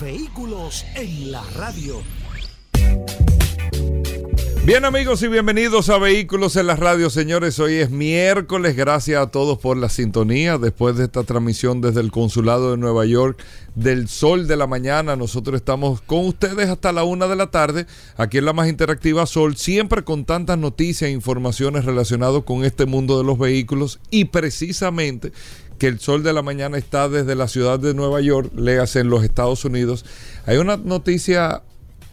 Vehículos en la radio. Bien amigos y bienvenidos a Vehículos en la Radio, señores. Hoy es miércoles. Gracias a todos por la sintonía. Después de esta transmisión desde el Consulado de Nueva York del Sol de la Mañana, nosotros estamos con ustedes hasta la una de la tarde, aquí en la más interactiva Sol, siempre con tantas noticias e informaciones relacionadas con este mundo de los vehículos y precisamente que el sol de la mañana está desde la ciudad de Nueva York, léase en los Estados Unidos. Hay una noticia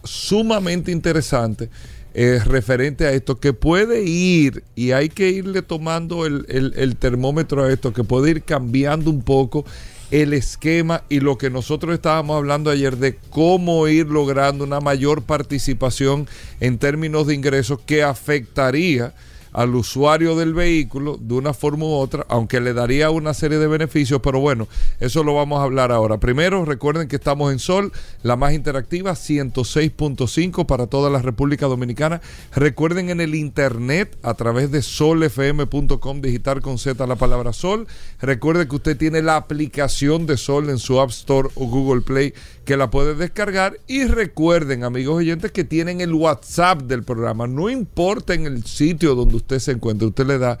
sumamente interesante eh, referente a esto, que puede ir, y hay que irle tomando el, el, termómetro a esto, que puede ir cambiando un poco el esquema y lo que nosotros estábamos hablando ayer de cómo ir logrando una mayor participación en términos de ingresos que afectaría al usuario del vehículo de una forma u otra, aunque le daría una serie de beneficios, pero bueno, eso lo vamos a hablar ahora. Primero, recuerden que estamos en Sol, la más interactiva, 106.5 para toda la República Dominicana. Recuerden en el internet a través de solfm.com, digital con Z la palabra Sol. Recuerde que usted tiene la aplicación de Sol en su App Store o Google Play que la puede descargar. Y recuerden, amigos oyentes, que tienen el WhatsApp del programa. No importa en el sitio donde usted se encuentre, usted le da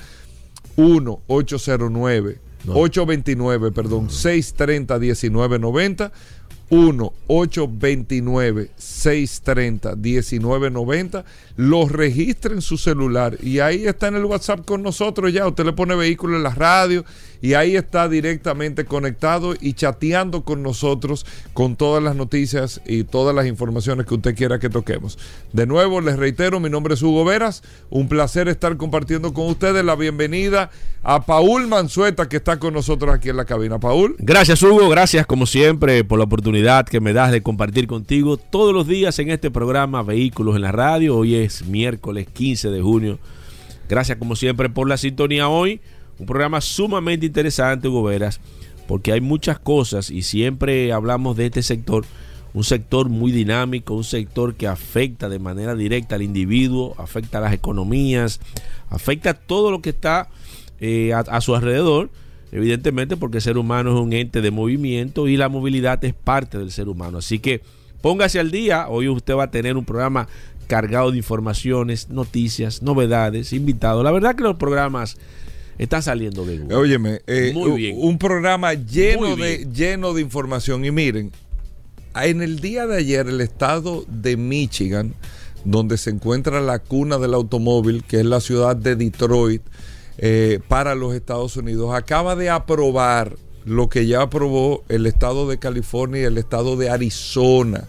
1-809. 829, perdón, 630 1990 1-829-630-1990. Los registra en su celular y ahí está en el WhatsApp con nosotros ya. Usted le pone vehículo en la radio y ahí está directamente conectado y chateando con nosotros con todas las noticias y todas las informaciones que usted quiera que toquemos. De nuevo, les reitero, mi nombre es Hugo Veras. Un placer estar compartiendo con ustedes la bienvenida a Paul Manzueta que está con nosotros aquí en la cabina. Paul. Gracias Hugo, gracias como siempre por la oportunidad que me das de compartir contigo todos los días en este programa Vehículos en la Radio. Hoy es miércoles 15 de junio. Gracias como siempre por la sintonía hoy. Un programa sumamente interesante, Hugo Veras, porque hay muchas cosas y siempre hablamos de este sector. Un sector muy dinámico, un sector que afecta de manera directa al individuo, afecta a las economías, afecta a todo lo que está eh, a su alrededor evidentemente porque el ser humano es un ente de movimiento y la movilidad es parte del ser humano. Así que póngase al día, hoy usted va a tener un programa cargado de informaciones, noticias, novedades, invitados. La verdad que los programas están saliendo de Google. Óyeme, eh, Muy bien. un programa lleno de, lleno de información. Y miren, en el día de ayer el estado de Michigan, donde se encuentra la cuna del automóvil, que es la ciudad de Detroit, eh, para los Estados Unidos, acaba de aprobar lo que ya aprobó el estado de California y el estado de Arizona.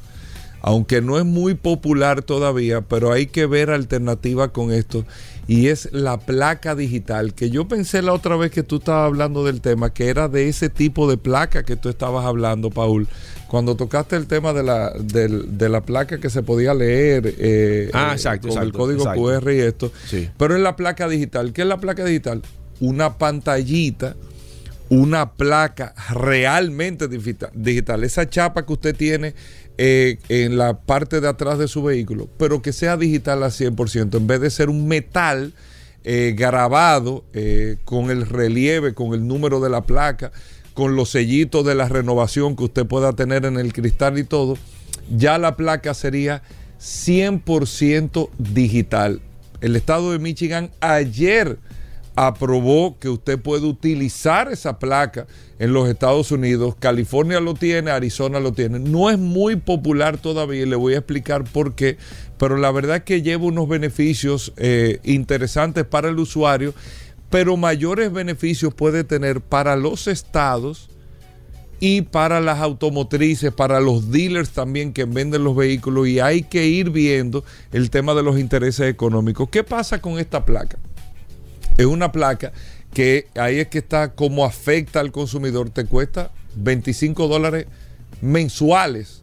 Aunque no es muy popular todavía, pero hay que ver alternativa con esto. Y es la placa digital, que yo pensé la otra vez que tú estabas hablando del tema, que era de ese tipo de placa que tú estabas hablando, Paul cuando tocaste el tema de la, de, la placa que se podía leer eh, ah, eh, con el código QR y esto, pero es la placa digital. ¿Qué es la placa digital? Una pantallita, una placa realmente digital. Esa chapa que usted tiene eh, en la parte de atrás de su vehículo, pero que sea digital al 100%, en vez de ser un metal grabado con el relieve, con el número de la placa con los sellitos de la renovación que usted pueda tener en el cristal y todo, ya la placa sería 100% digital. El estado de Michigan ayer aprobó que usted puede utilizar esa placa en los Estados Unidos. California lo tiene, Arizona lo tiene. No es muy popular todavía y le voy a explicar por qué, pero la verdad es que lleva unos beneficios eh, interesantes para el usuario pero mayores beneficios puede tener para los estados y para las automotrices, para los dealers también que venden los vehículos y hay que ir viendo el tema de los intereses económicos. ¿Qué pasa con esta placa? Es una placa que ahí es que está como afecta al consumidor, te cuesta 25 dólares mensuales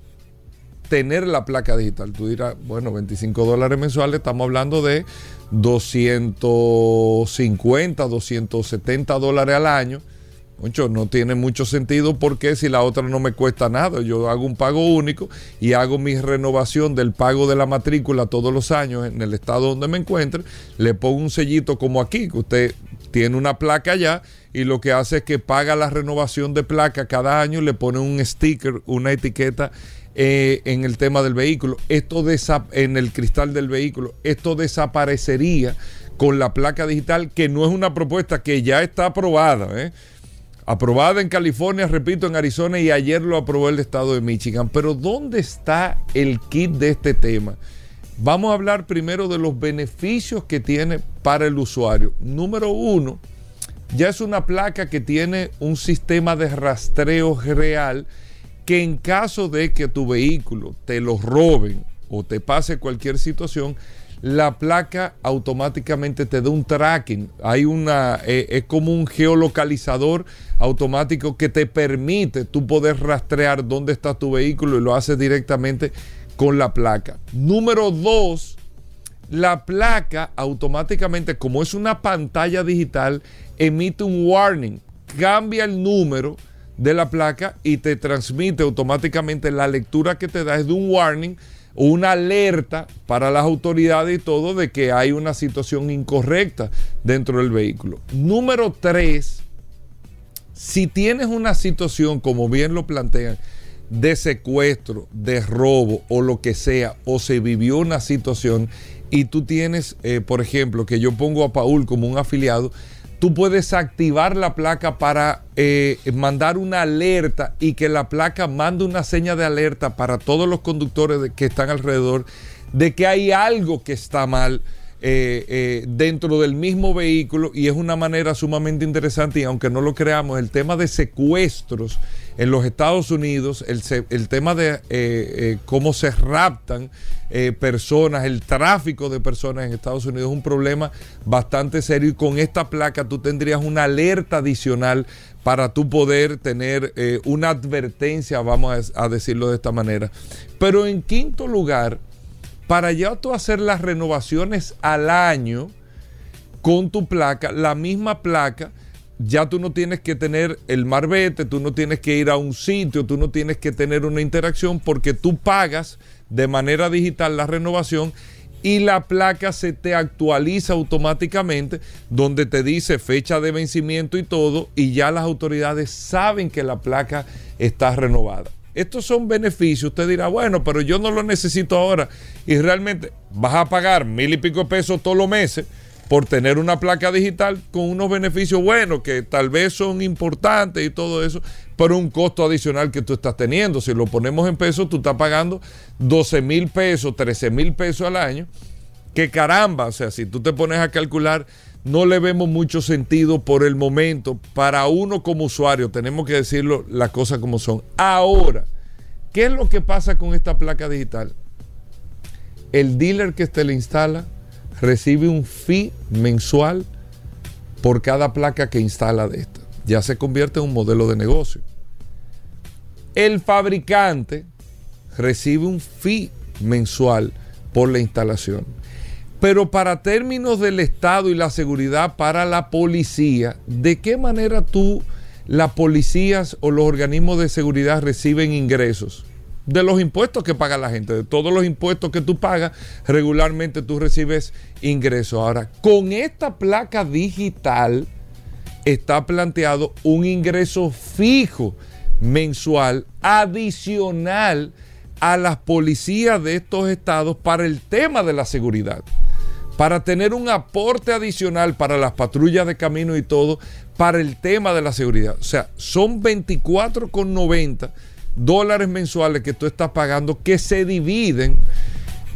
tener la placa digital. Tú dirás, bueno, 25 dólares mensuales, estamos hablando de 250, 270 dólares al año. Mucho, no tiene mucho sentido porque si la otra no me cuesta nada, yo hago un pago único y hago mi renovación del pago de la matrícula todos los años en el estado donde me encuentre, le pongo un sellito como aquí, que usted tiene una placa allá y lo que hace es que paga la renovación de placa cada año, le pone un sticker, una etiqueta eh, en el tema del vehículo, esto en el cristal del vehículo, esto desaparecería con la placa digital, que no es una propuesta que ya está aprobada, ¿eh? Aprobada en California, repito, en Arizona y ayer lo aprobó el estado de Michigan. Pero ¿dónde está el kit de este tema? Vamos a hablar primero de los beneficios que tiene para el usuario. Número uno, ya es una placa que tiene un sistema de rastreo real que en caso de que tu vehículo te lo roben o te pase cualquier situación, la placa automáticamente te da un tracking. Hay una, eh, es como un geolocalizador automático que te permite tú poder rastrear dónde está tu vehículo y lo haces directamente con la placa. Número dos, la placa automáticamente, como es una pantalla digital, emite un warning, cambia el número de la placa y te transmite automáticamente la lectura que te da es de un warning una alerta para las autoridades y todo de que hay una situación incorrecta dentro del vehículo. Número tres, si tienes una situación, como bien lo plantean, de secuestro, de robo o lo que sea, o se vivió una situación y tú tienes, eh, por ejemplo, que yo pongo a Paul como un afiliado, tú puedes activar la placa para eh, mandar una alerta y que la placa mande una seña de alerta para todos los conductores que están alrededor de que hay algo que está mal eh, eh, dentro del mismo vehículo. Y es una manera sumamente interesante y aunque no lo creamos, el tema de secuestros en los Estados Unidos, el, tema de eh, cómo se raptan personas, el tráfico de personas en Estados Unidos es un problema bastante serio y con esta placa tú tendrías una alerta adicional para tú poder tener una advertencia, vamos a decirlo de esta manera. Pero en quinto lugar, para ya tú hacer las renovaciones al año con tu placa, la misma placa, ya tú no tienes que tener el marbete, tú no tienes que ir a un sitio, tú no tienes que tener una interacción porque tú pagas de manera digital la renovación y la placa se te actualiza automáticamente donde te dice fecha de vencimiento y todo y ya las autoridades saben que la placa está renovada. Estos son beneficios. Usted dirá, bueno, pero yo no lo necesito ahora. Y realmente vas a pagar mil y pico pesos todos los meses por tener una placa digital con unos beneficios buenos que tal vez son importantes y todo eso, pero un costo adicional que tú estás teniendo. Si lo ponemos en pesos, tú estás pagando 12 mil pesos, 13 mil pesos al año. Que caramba, o sea, si tú te pones a calcular, no le vemos mucho sentido por el momento. Para uno como usuario, tenemos que decirlo las cosas como son. Ahora, ¿qué es lo que pasa con esta placa digital? El dealer que te la instala recibe un fee mensual por cada placa que instala de esta. Ya se convierte en un modelo de negocio. El fabricante recibe un fee mensual por la instalación. Pero para términos del Estado y la seguridad para la policía, ¿de qué manera tú, las policías o los organismos de seguridad reciben ingresos? De los impuestos que paga la gente, de todos los impuestos que tú pagas, regularmente tú recibes ingresos. Ahora, con esta placa digital está planteado un ingreso fijo mensual adicional a las policías de estos estados para el tema de la seguridad para tener un aporte adicional para las patrullas de camino y todo, para el tema de la seguridad. O sea, son 24,90 dólares mensuales que tú estás pagando que se dividen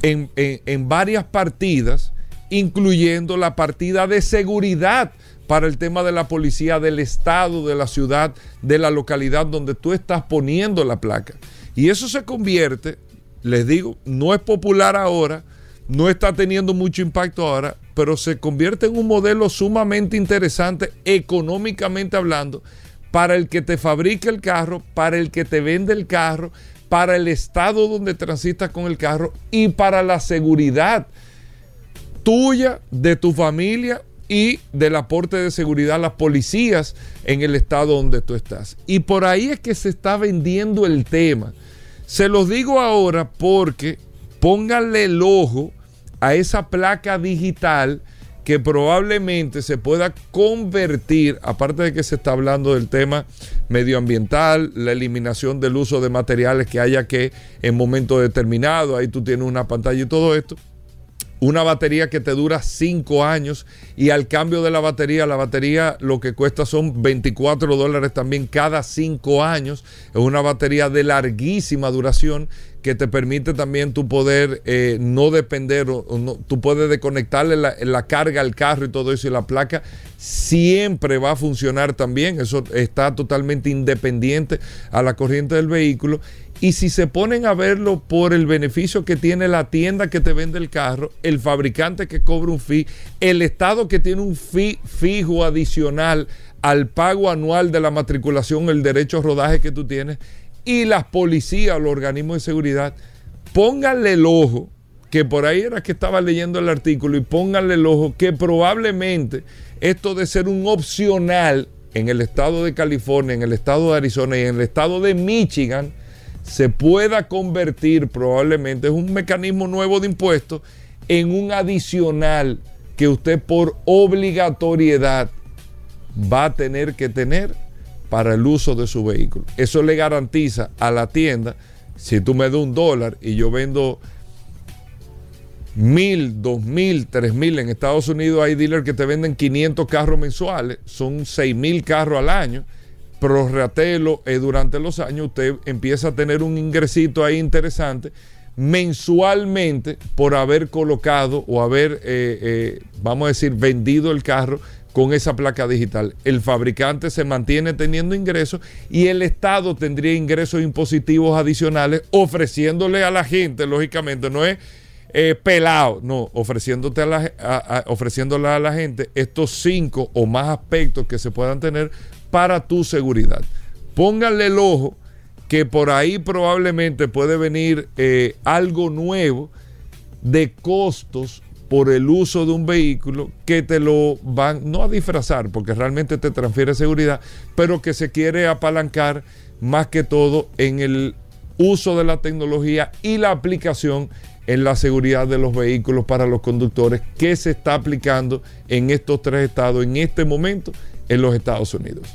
en, en varias partidas, incluyendo la partida de seguridad para el tema de la policía del estado, de la ciudad, de la localidad donde tú estás poniendo la placa. Y eso se convierte, les digo, no es popular ahora, no está teniendo mucho impacto ahora, pero se convierte en un modelo sumamente interesante económicamente hablando para el que te fabrica el carro, para el que te vende el carro, para el estado donde transitas con el carro y para la seguridad tuya, de tu familia y del aporte de seguridad a las policías en el estado donde tú estás. Y por ahí es que se está vendiendo el tema. Se los digo ahora porque pónganle el ojo a esa placa digital que probablemente se pueda convertir, aparte de que se está hablando del tema medioambiental, la eliminación del uso de materiales que haya que en momento determinado, ahí tú tienes una pantalla y todo esto, una batería que te dura 5 años y al cambio de la batería, la batería lo que cuesta son 24 dólares también cada 5 años. Es una batería de larguísima duración que te permite también tu poder eh, no depender, o, no, tú puedes desconectarle la, la, carga al carro y todo eso y la placa siempre va a funcionar también, eso está totalmente independiente a la corriente del vehículo. Y si se ponen a verlo por el beneficio que tiene la tienda que te vende el carro, el fabricante que cobra un fee, el Estado que tiene un fee fijo adicional al pago anual de la matriculación, el derecho a rodaje que tú tienes, y las policías, los organismos de seguridad, pónganle el ojo, que por ahí era que estaba leyendo el artículo, y pónganle el ojo que probablemente esto de ser un opcional en el estado de California, en el estado de Arizona y en el estado de Michigan, se pueda convertir probablemente, es un mecanismo nuevo de impuestos, en un adicional que usted por obligatoriedad va a tener que tener para el uso de su vehículo. Eso le garantiza a la tienda, si tú me das un dólar y yo vendo mil, dos mil, tres mil, en Estados Unidos hay dealers que te venden 500 carros mensuales, son seis mil carros al año prorratelo eh, durante los años, usted empieza a tener un ingresito ahí interesante mensualmente por haber colocado o haber, eh, eh, vamos a decir, vendido el carro con esa placa digital. El fabricante se mantiene teniendo ingresos y el Estado tendría ingresos impositivos adicionales ofreciéndole a la gente, lógicamente, no es pelado, no, ofreciéndote a la, ofreciéndole a la gente estos cinco o más aspectos que se puedan tener para tu seguridad. Pónganle el ojo que por ahí probablemente puede venir eh, algo nuevo de costos por el uso de un vehículo que te lo van, no a disfrazar, porque realmente te transfiere seguridad, pero que se quiere apalancar más que todo en el uso de la tecnología y la aplicación en la seguridad de los vehículos para los conductores que se está aplicando en estos tres estados en este momento en los Estados Unidos.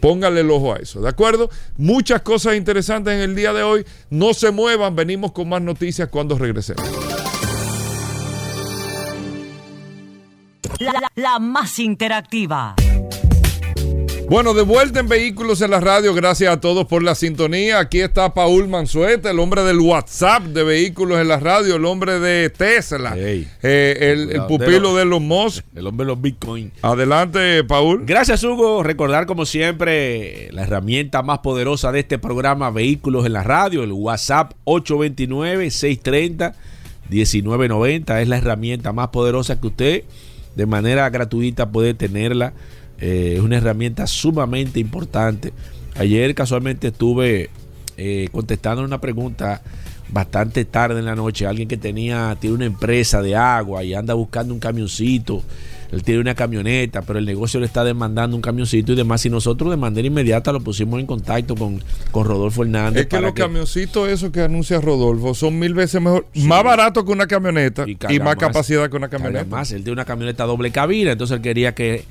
Póngale el ojo a eso, ¿de acuerdo? Muchas cosas interesantes en el día de hoy. No se muevan, venimos con más noticias cuando regresemos. La, la, la más interactiva bueno, de vuelta en Vehículos en la Radio, gracias a todos por la sintonía. Aquí está Paul Manzueta, el hombre del WhatsApp de Vehículos en la Radio, el hombre de Tesla, eh, el, pupilo de, los Moss. El hombre de los Bitcoin. Adelante, Paul. Gracias, Hugo. Recordar, como siempre, la herramienta más poderosa de este programa, Vehículos en la Radio, el WhatsApp 829-630-1990. Es la herramienta más poderosa que usted de manera gratuita puede tenerla eh, es una herramienta sumamente importante. Ayer casualmente estuve eh, contestando una pregunta bastante tarde en la noche. Alguien que tenía, tiene una empresa de agua y anda buscando un camioncito. Él tiene una camioneta, pero el negocio le está demandando un camioncito y demás. Y nosotros de manera inmediata lo pusimos en contacto con, con Rodolfo Hernández. Es que los camioncitos, esos que anuncia Rodolfo, son mil veces mejor, más barato que una camioneta y, más, capacidad que una camioneta. Además, él tiene una camioneta doble cabina, entonces él quería que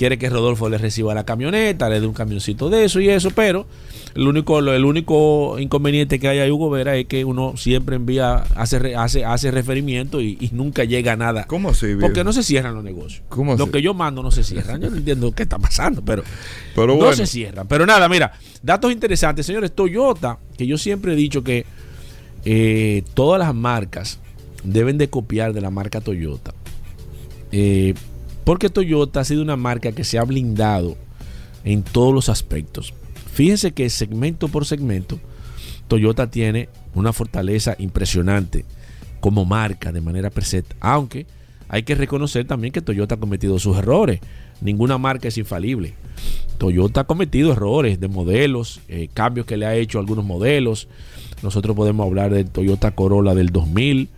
quiere que Rodolfo le reciba la camioneta, le dé un camioncito de eso y eso, pero el único, el único inconveniente que hay a Hugo Vera es que uno siempre envía, hace, hace, hace referimiento y, nunca llega a nada. ¿Cómo así? Porque no se cierran los negocios. Lo que yo mando no se cierran. Yo no entiendo qué está pasando, pero, no se cierran. Pero nada, mira, datos interesantes. Señores, Toyota, que yo siempre he dicho que eh, todas las marcas deben de copiar de la marca Toyota. Eh, porque Toyota ha sido una marca que se ha blindado en todos los aspectos. Fíjense que segmento por segmento, Toyota tiene una fortaleza impresionante como marca de manera presente, aunque hay que reconocer también que Toyota ha cometido sus errores. Ninguna marca es infalible. Toyota ha cometido errores de modelos, eh, cambios que le ha hecho a algunos modelos. Nosotros podemos hablar del Toyota Corolla del 2000,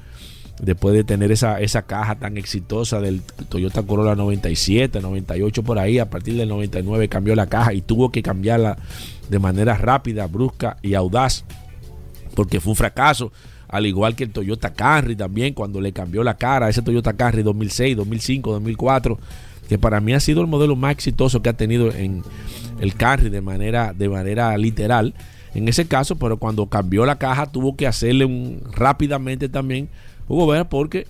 después de tener esa, esa caja tan exitosa del Toyota Corolla 97, 98 por ahí, a partir del 99 cambió la caja y tuvo que cambiarla de manera rápida, brusca y audaz, porque fue un fracaso, al igual que el Toyota Camry también, cuando le cambió la cara a ese Toyota Camry 2006, 2005, 2004, que para mí ha sido el modelo más exitoso que ha tenido en el Camry de manera, de manera literal. En ese caso, pero cuando cambió la caja tuvo que hacerle un, rápidamente también Hugo Vera, porque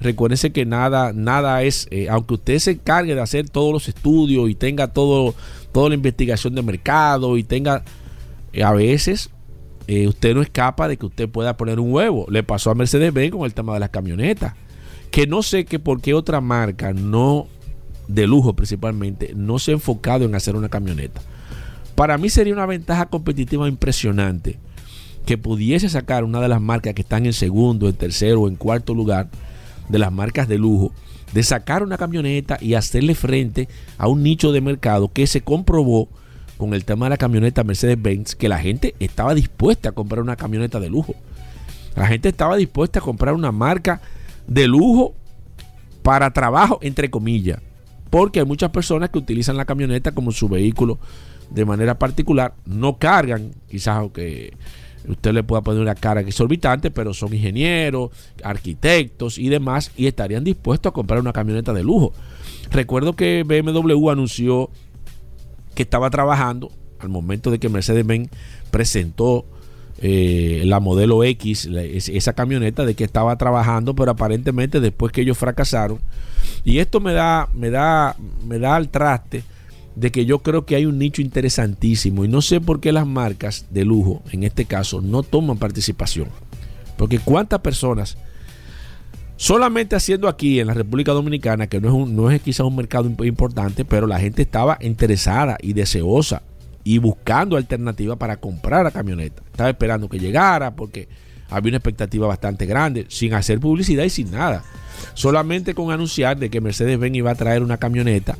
recuérdense que nada, nada es, eh, aunque usted se encargue de hacer todos los estudios y tenga todo, toda la investigación de mercado y tenga, eh, a veces eh, usted no escapa de que usted pueda poner un huevo. Le pasó a Mercedes-Benz con el tema de las camionetas. Que no sé que por qué otra marca, no de lujo principalmente, no se ha enfocado en hacer una camioneta. Para mí sería una ventaja competitiva impresionante que pudiese sacar una de las marcas que están en segundo, en tercero o en cuarto lugar, de las marcas de lujo, de sacar una camioneta y hacerle frente a un nicho de mercado que se comprobó con el tema de la camioneta Mercedes-Benz, que la gente estaba dispuesta a comprar una camioneta de lujo. La gente estaba dispuesta a comprar una marca de lujo para trabajo, entre comillas. Porque hay muchas personas que utilizan la camioneta como su vehículo de manera particular, no cargan, quizás aunque usted le pueda poner una cara exorbitante, pero son ingenieros, arquitectos y demás, y estarían dispuestos a comprar una camioneta de lujo. Recuerdo que BMW anunció que estaba trabajando al momento de que Mercedes-Benz presentó eh, la modelo X, esa camioneta de que estaba trabajando, pero aparentemente después que ellos fracasaron. Y esto me da, me da, me da al traste de que yo creo que hay un nicho interesantísimo y no sé por qué las marcas de lujo, en este caso, no toman participación. Porque cuántas personas, solamente haciendo aquí en la República Dominicana, que no es, un, no es quizás un mercado importante, pero la gente estaba interesada y deseosa y buscando alternativas para comprar la camioneta. Estaba esperando que llegara porque había una expectativa bastante grande, sin hacer publicidad y sin nada. Solamente con anunciar de que Mercedes-Benz iba a traer una camioneta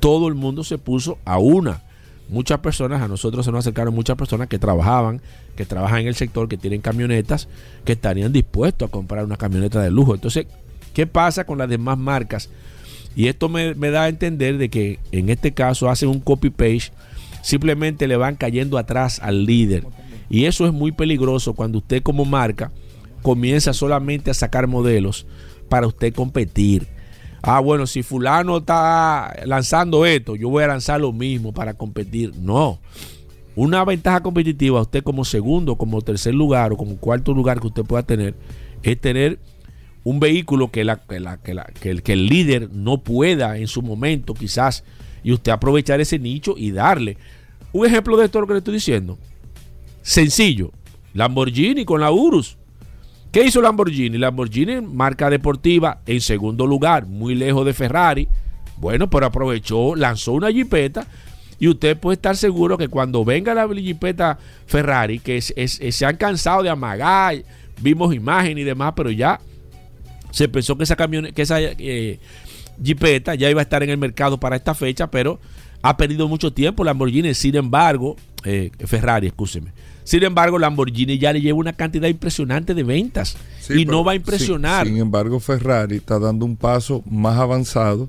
todo el mundo se puso a una. Muchas personas, a nosotros se nos acercaron muchas personas que trabajaban, que trabajan en el sector, que tienen camionetas, que estarían dispuestos a comprar una camioneta de lujo. Entonces, ¿qué pasa con las demás marcas? Y esto me, da a entender de que en este caso hacen un copy-page, simplemente le van cayendo atrás al líder. Y eso es muy peligroso cuando usted como marca comienza solamente a sacar modelos para usted competir ah, bueno, si fulano está lanzando esto, yo voy a lanzar lo mismo para competir. No. Una ventaja competitiva, usted como segundo, como tercer lugar o como cuarto lugar que usted pueda tener, es tener un vehículo que, el, que el líder no pueda en su momento quizás y usted aprovechar ese nicho y darle. Un ejemplo de esto lo que le estoy diciendo. Sencillo. Lamborghini con la Urus. ¿Qué hizo Lamborghini? Lamborghini, marca deportiva, en segundo lugar, muy lejos de Ferrari. Bueno, pero aprovechó, lanzó una jipeta y usted puede estar seguro que cuando venga la jipeta Ferrari, que se han cansado de amagar, vimos imágenes y demás, pero ya se pensó que esa camioneta, que esa eh, jipeta ya iba a estar en el mercado para esta fecha, pero ha perdido mucho tiempo Lamborghini. Sin embargo, eh, Ferrari, escúcheme sin embargo, Lamborghini ya le lleva una cantidad impresionante de ventas y no va a impresionar. sin embargo, Ferrari está dando un paso más avanzado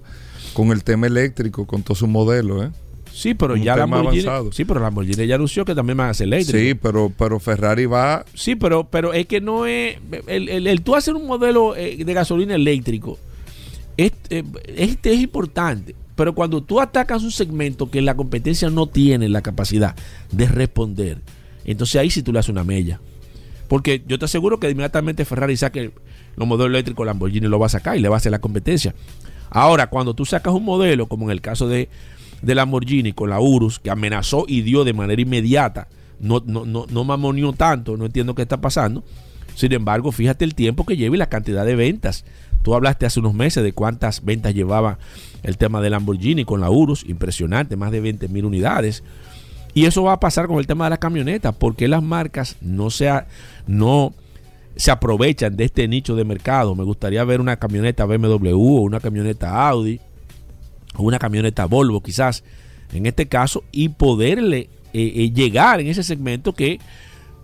con el tema eléctrico, con todo su modelo, ¿eh? Sí, pero ya Lamborghini, sí, pero Lamborghini ya anunció que también va a ser eléctrico. Sí, pero, pero Ferrari va. Sí, pero, pero es que no es. El, el, tú hacer un modelo eh, de gasolina eléctrico es, eh, este es importante. Pero cuando tú atacas un segmento que la competencia no tiene la capacidad de responder, entonces ahí sí tú le haces una mella. Porque yo te aseguro que inmediatamente Ferrari saque los modelos eléctricos, Lamborghini lo va a sacar y le va a hacer la competencia. Ahora, cuando tú sacas un modelo, como en el caso de, de Lamborghini con la Urus, que amenazó y dio de manera inmediata, no, no, no, no mamonió tanto, no entiendo qué está pasando. Sin embargo, fíjate el tiempo que lleva y la cantidad de ventas. Tú hablaste hace unos meses de cuántas ventas llevaba el tema de Lamborghini con la Urus, impresionante, más de 20 mil unidades. Y eso va a pasar con el tema de las camionetas, porque las marcas no, sea, no se aprovechan de este nicho de mercado. Me gustaría ver una camioneta BMW o una camioneta Audi o una camioneta Volvo quizás en este caso y poderle eh, eh, llegar en ese segmento que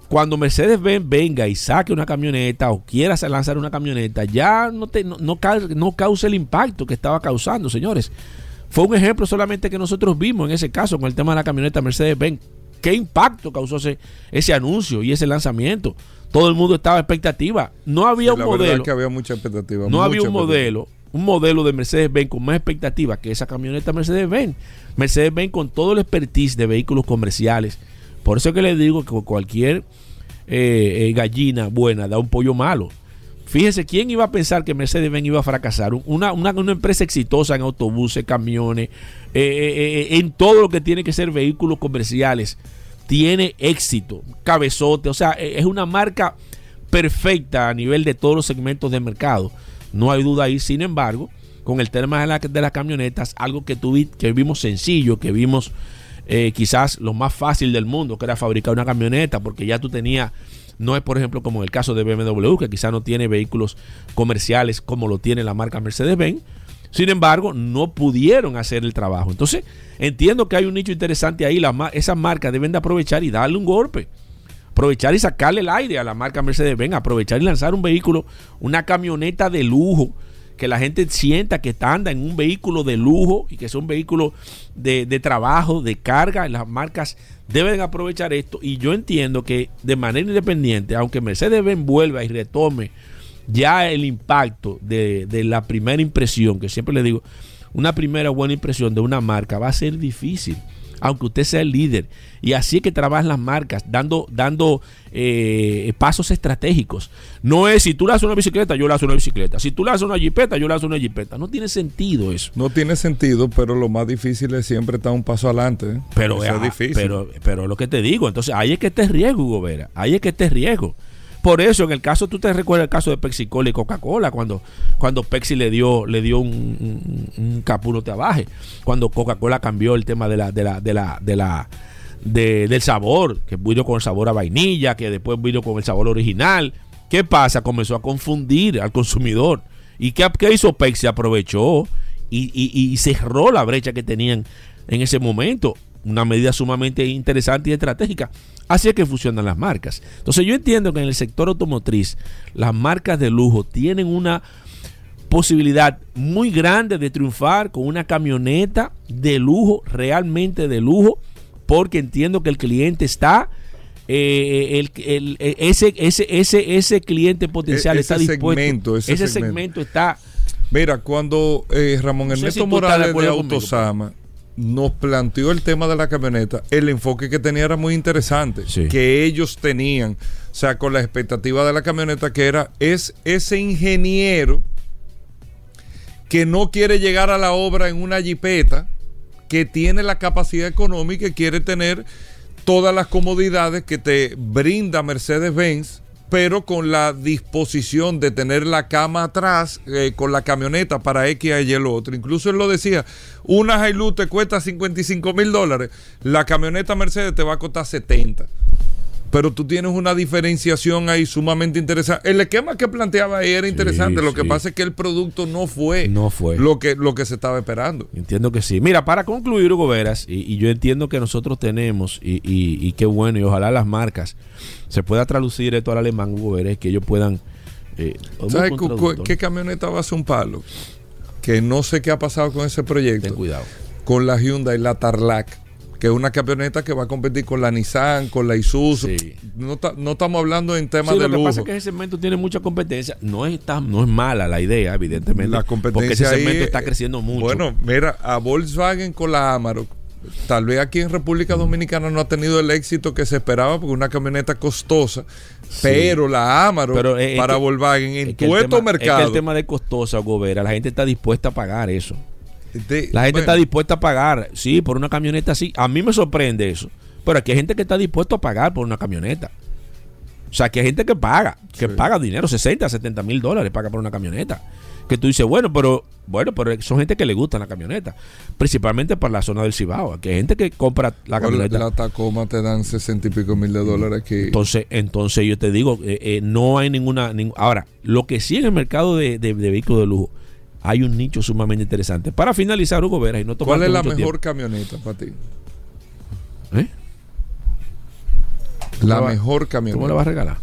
cuando Mercedes Benz venga y saque una camioneta o quiera lanzar una camioneta, ya no, te, no, no, no cause el impacto que estaba causando, señores. Fue un ejemplo solamente que nosotros vimos en ese caso con el tema de la camioneta Mercedes-Benz. ¿Qué impacto causó ese, ese anuncio y ese lanzamiento? Todo el mundo estaba expectativa. No había un modelo. que había mucha expectativa. No había un modelo, un modelo de Mercedes-Benz con más expectativa que esa camioneta Mercedes-Benz. Mercedes-Benz con todo el expertise de vehículos comerciales. Por eso que le digo que cualquier eh, eh, gallina buena da un pollo malo. Fíjese, ¿quién iba a pensar que Mercedes-Benz iba a fracasar? Una, una, una, empresa exitosa en autobuses, camiones, eh, eh, eh, en todo lo que tiene que ser vehículos comerciales, tiene éxito, cabezote, o sea, es una marca perfecta a nivel de todos los segmentos de mercado. No hay duda ahí, sin embargo, con el tema de, la, de las camionetas, algo que, que vimos sencillo, que vimos quizás lo más fácil del mundo, que era fabricar una camioneta, porque ya tú tenías no es, por ejemplo, como el caso de BMW, que quizá no tiene vehículos comerciales como lo tiene la marca Mercedes-Benz. Sin embargo, no pudieron hacer el trabajo. Entonces, entiendo que hay un nicho interesante ahí. esas marcas deben de aprovechar y darle un golpe. Aprovechar y sacarle el aire a la marca Mercedes-Benz. Aprovechar y lanzar un vehículo, una camioneta de lujo que la gente sienta que está anda en un vehículo de lujo y que es un vehículo de, de trabajo, de carga. Las marcas deben aprovechar esto y yo entiendo que de manera independiente, aunque Mercedes-Benz vuelva y retome ya el impacto de, de la primera impresión, que siempre le digo, una primera buena impresión de una marca va a ser difícil aunque usted sea el líder. Y así es que trabajan las marcas, dando, dando eh, pasos estratégicos. No es si tú le haces una bicicleta, yo le hago una bicicleta. Si tú le haces una jipeta, yo le hago una jipeta. No tiene sentido eso. No tiene sentido, pero lo más difícil es siempre estar un paso adelante. ¿eh? Pero es difícil. Pero, pero lo que te digo, entonces ahí es que esté riesgo, Hugo Vera. Ahí es que esté riesgo. Por eso, en el caso, tú te recuerdas el caso de Pepsi Cola y Coca-Cola, cuando, cuando Pepsi le dio, le dio un, un, capuno te abaje, cuando Coca-Cola cambió el tema de la, de la, de la, de la, del sabor, que vino con el sabor a vainilla, que después vino con el sabor original. ¿Qué pasa? Comenzó a confundir al consumidor. ¿Y qué, qué hizo Pepsi? Aprovechó y, y cerró la brecha que tenían en ese momento. Una medida sumamente interesante y estratégica. Así es que funcionan las marcas. Entonces yo entiendo que en el sector automotriz las marcas de lujo tienen una posibilidad muy grande de triunfar con una camioneta de lujo, realmente de lujo, porque entiendo que el cliente está, eh, el, eh, ese, ese, ese, ese cliente potencial e-, está dispuesto. ese, segmento. está... Mira, cuando eh, Ramón Ernesto Morales de, Autosama nos planteó el tema de la camioneta, el enfoque que tenía era muy interesante, que ellos tenían, o sea, con la expectativa de la camioneta que era, es ese ingeniero que no quiere llegar a la obra en una jipeta, que tiene la capacidad económica y quiere tener todas las comodidades que te brinda Mercedes-Benz pero con la disposición de tener la cama atrás eh, con la camioneta para X y el otro. Incluso él lo decía, una Hilux te cuesta 55 mil dólares, la camioneta Mercedes te va a costar 70 pero tú tienes una diferenciación ahí sumamente interesante. El esquema que planteaba ahí era interesante, lo que pasa es que el producto no fue, no fue. Lo, que, lo que se estaba esperando. Entiendo que sí. Mira, para concluir, Hugo Veras, y, yo entiendo que nosotros tenemos, y, y, qué bueno, y ojalá las marcas se pueda traducir esto al alemán, Hugo Veras, que ellos puedan... Eh, ¿Sabes qué camioneta va a ser un palo? Que no sé qué ha pasado con ese proyecto. Ten cuidado. Con la Hyundai, la Tarlac que es una camioneta que va a competir con la Nissan, con la Isuzu. No, no, estamos hablando en temas de lujo. Lo que pasa es que ese segmento tiene mucha competencia. No es, no es mala la idea, evidentemente. La competencia porque ese segmento está creciendo mucho. Bueno, mira, a Volkswagen con la Amarok, tal vez aquí en República Dominicana no ha tenido el éxito que se esperaba porque una camioneta costosa, pero la Amarok para Volkswagen en todo estos mercado. Es que el tema de costosa, Gobera, la gente está dispuesta a pagar eso la gente está dispuesta a pagar, sí, por una camioneta así. A mí me sorprende eso. Pero aquí hay gente que está dispuesta a pagar por una camioneta. O sea, que hay gente que paga, que paga dinero, 60, 70 mil dólares paga por una camioneta. que tú dices, bueno, pero bueno, pero son gente que le gusta la camioneta, principalmente para la zona del Cibao, que hay gente que compra la camioneta. La Tacoma te dan sesenta y pico mil de dólares aquí. Entonces, entonces yo te digo, eh, eh, no hay ninguna, Ahora, lo que sí en el mercado de, vehículos de lujo, hay un nicho sumamente interesante. Para finalizar, Hugo Vera, y no ¿Cuál es la mejor camioneta para ti? ¿Eh? La mejor camioneta. ¿Cómo la vas a regalar?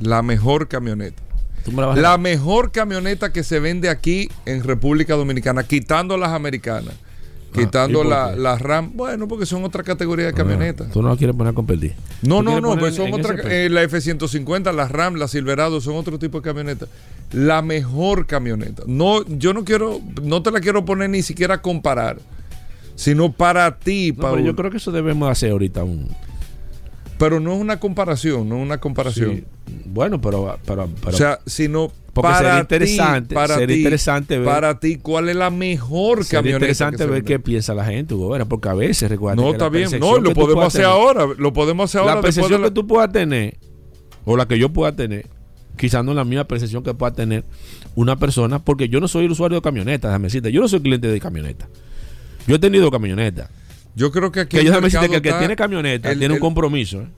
La mejor camioneta. La, mejor camioneta que se vende aquí en República Dominicana, quitando las americanas. Ah, quitando la, RAM, bueno, porque son otra categoría de ah, camionetas. Tú no la quieres poner a competir. No, no, no, pues son otra. Eh, la F-150, la RAM, la Silverado son otro tipo de camionetas. La mejor camioneta. No, yo no quiero, no te la quiero poner ni siquiera a comparar, sino para ti. pero yo creo que eso debemos hacer ahorita un, pero no es una comparación, no es una comparación. Bueno, pero, pero, O sea, sino porque para sería interesante, para ti, interesante ver. Para ti, ¿cuál es la mejor sería camioneta? interesante ver qué piensa la gente, Hugo porque a veces recuerda. No, está bien, no, lo podemos hacer ahora. Lo podemos hacer ahora. La percepción que tú puedas tener, o la que yo pueda tener, quizás no es la misma percepción que pueda tener una persona, porque yo no soy el usuario de camionetas, déjame decirte. Yo no soy cliente de camioneta. Yo he tenido camioneta. Yo creo que aquí. Que, el que el que tiene camioneta tiene un compromiso. ¿eh?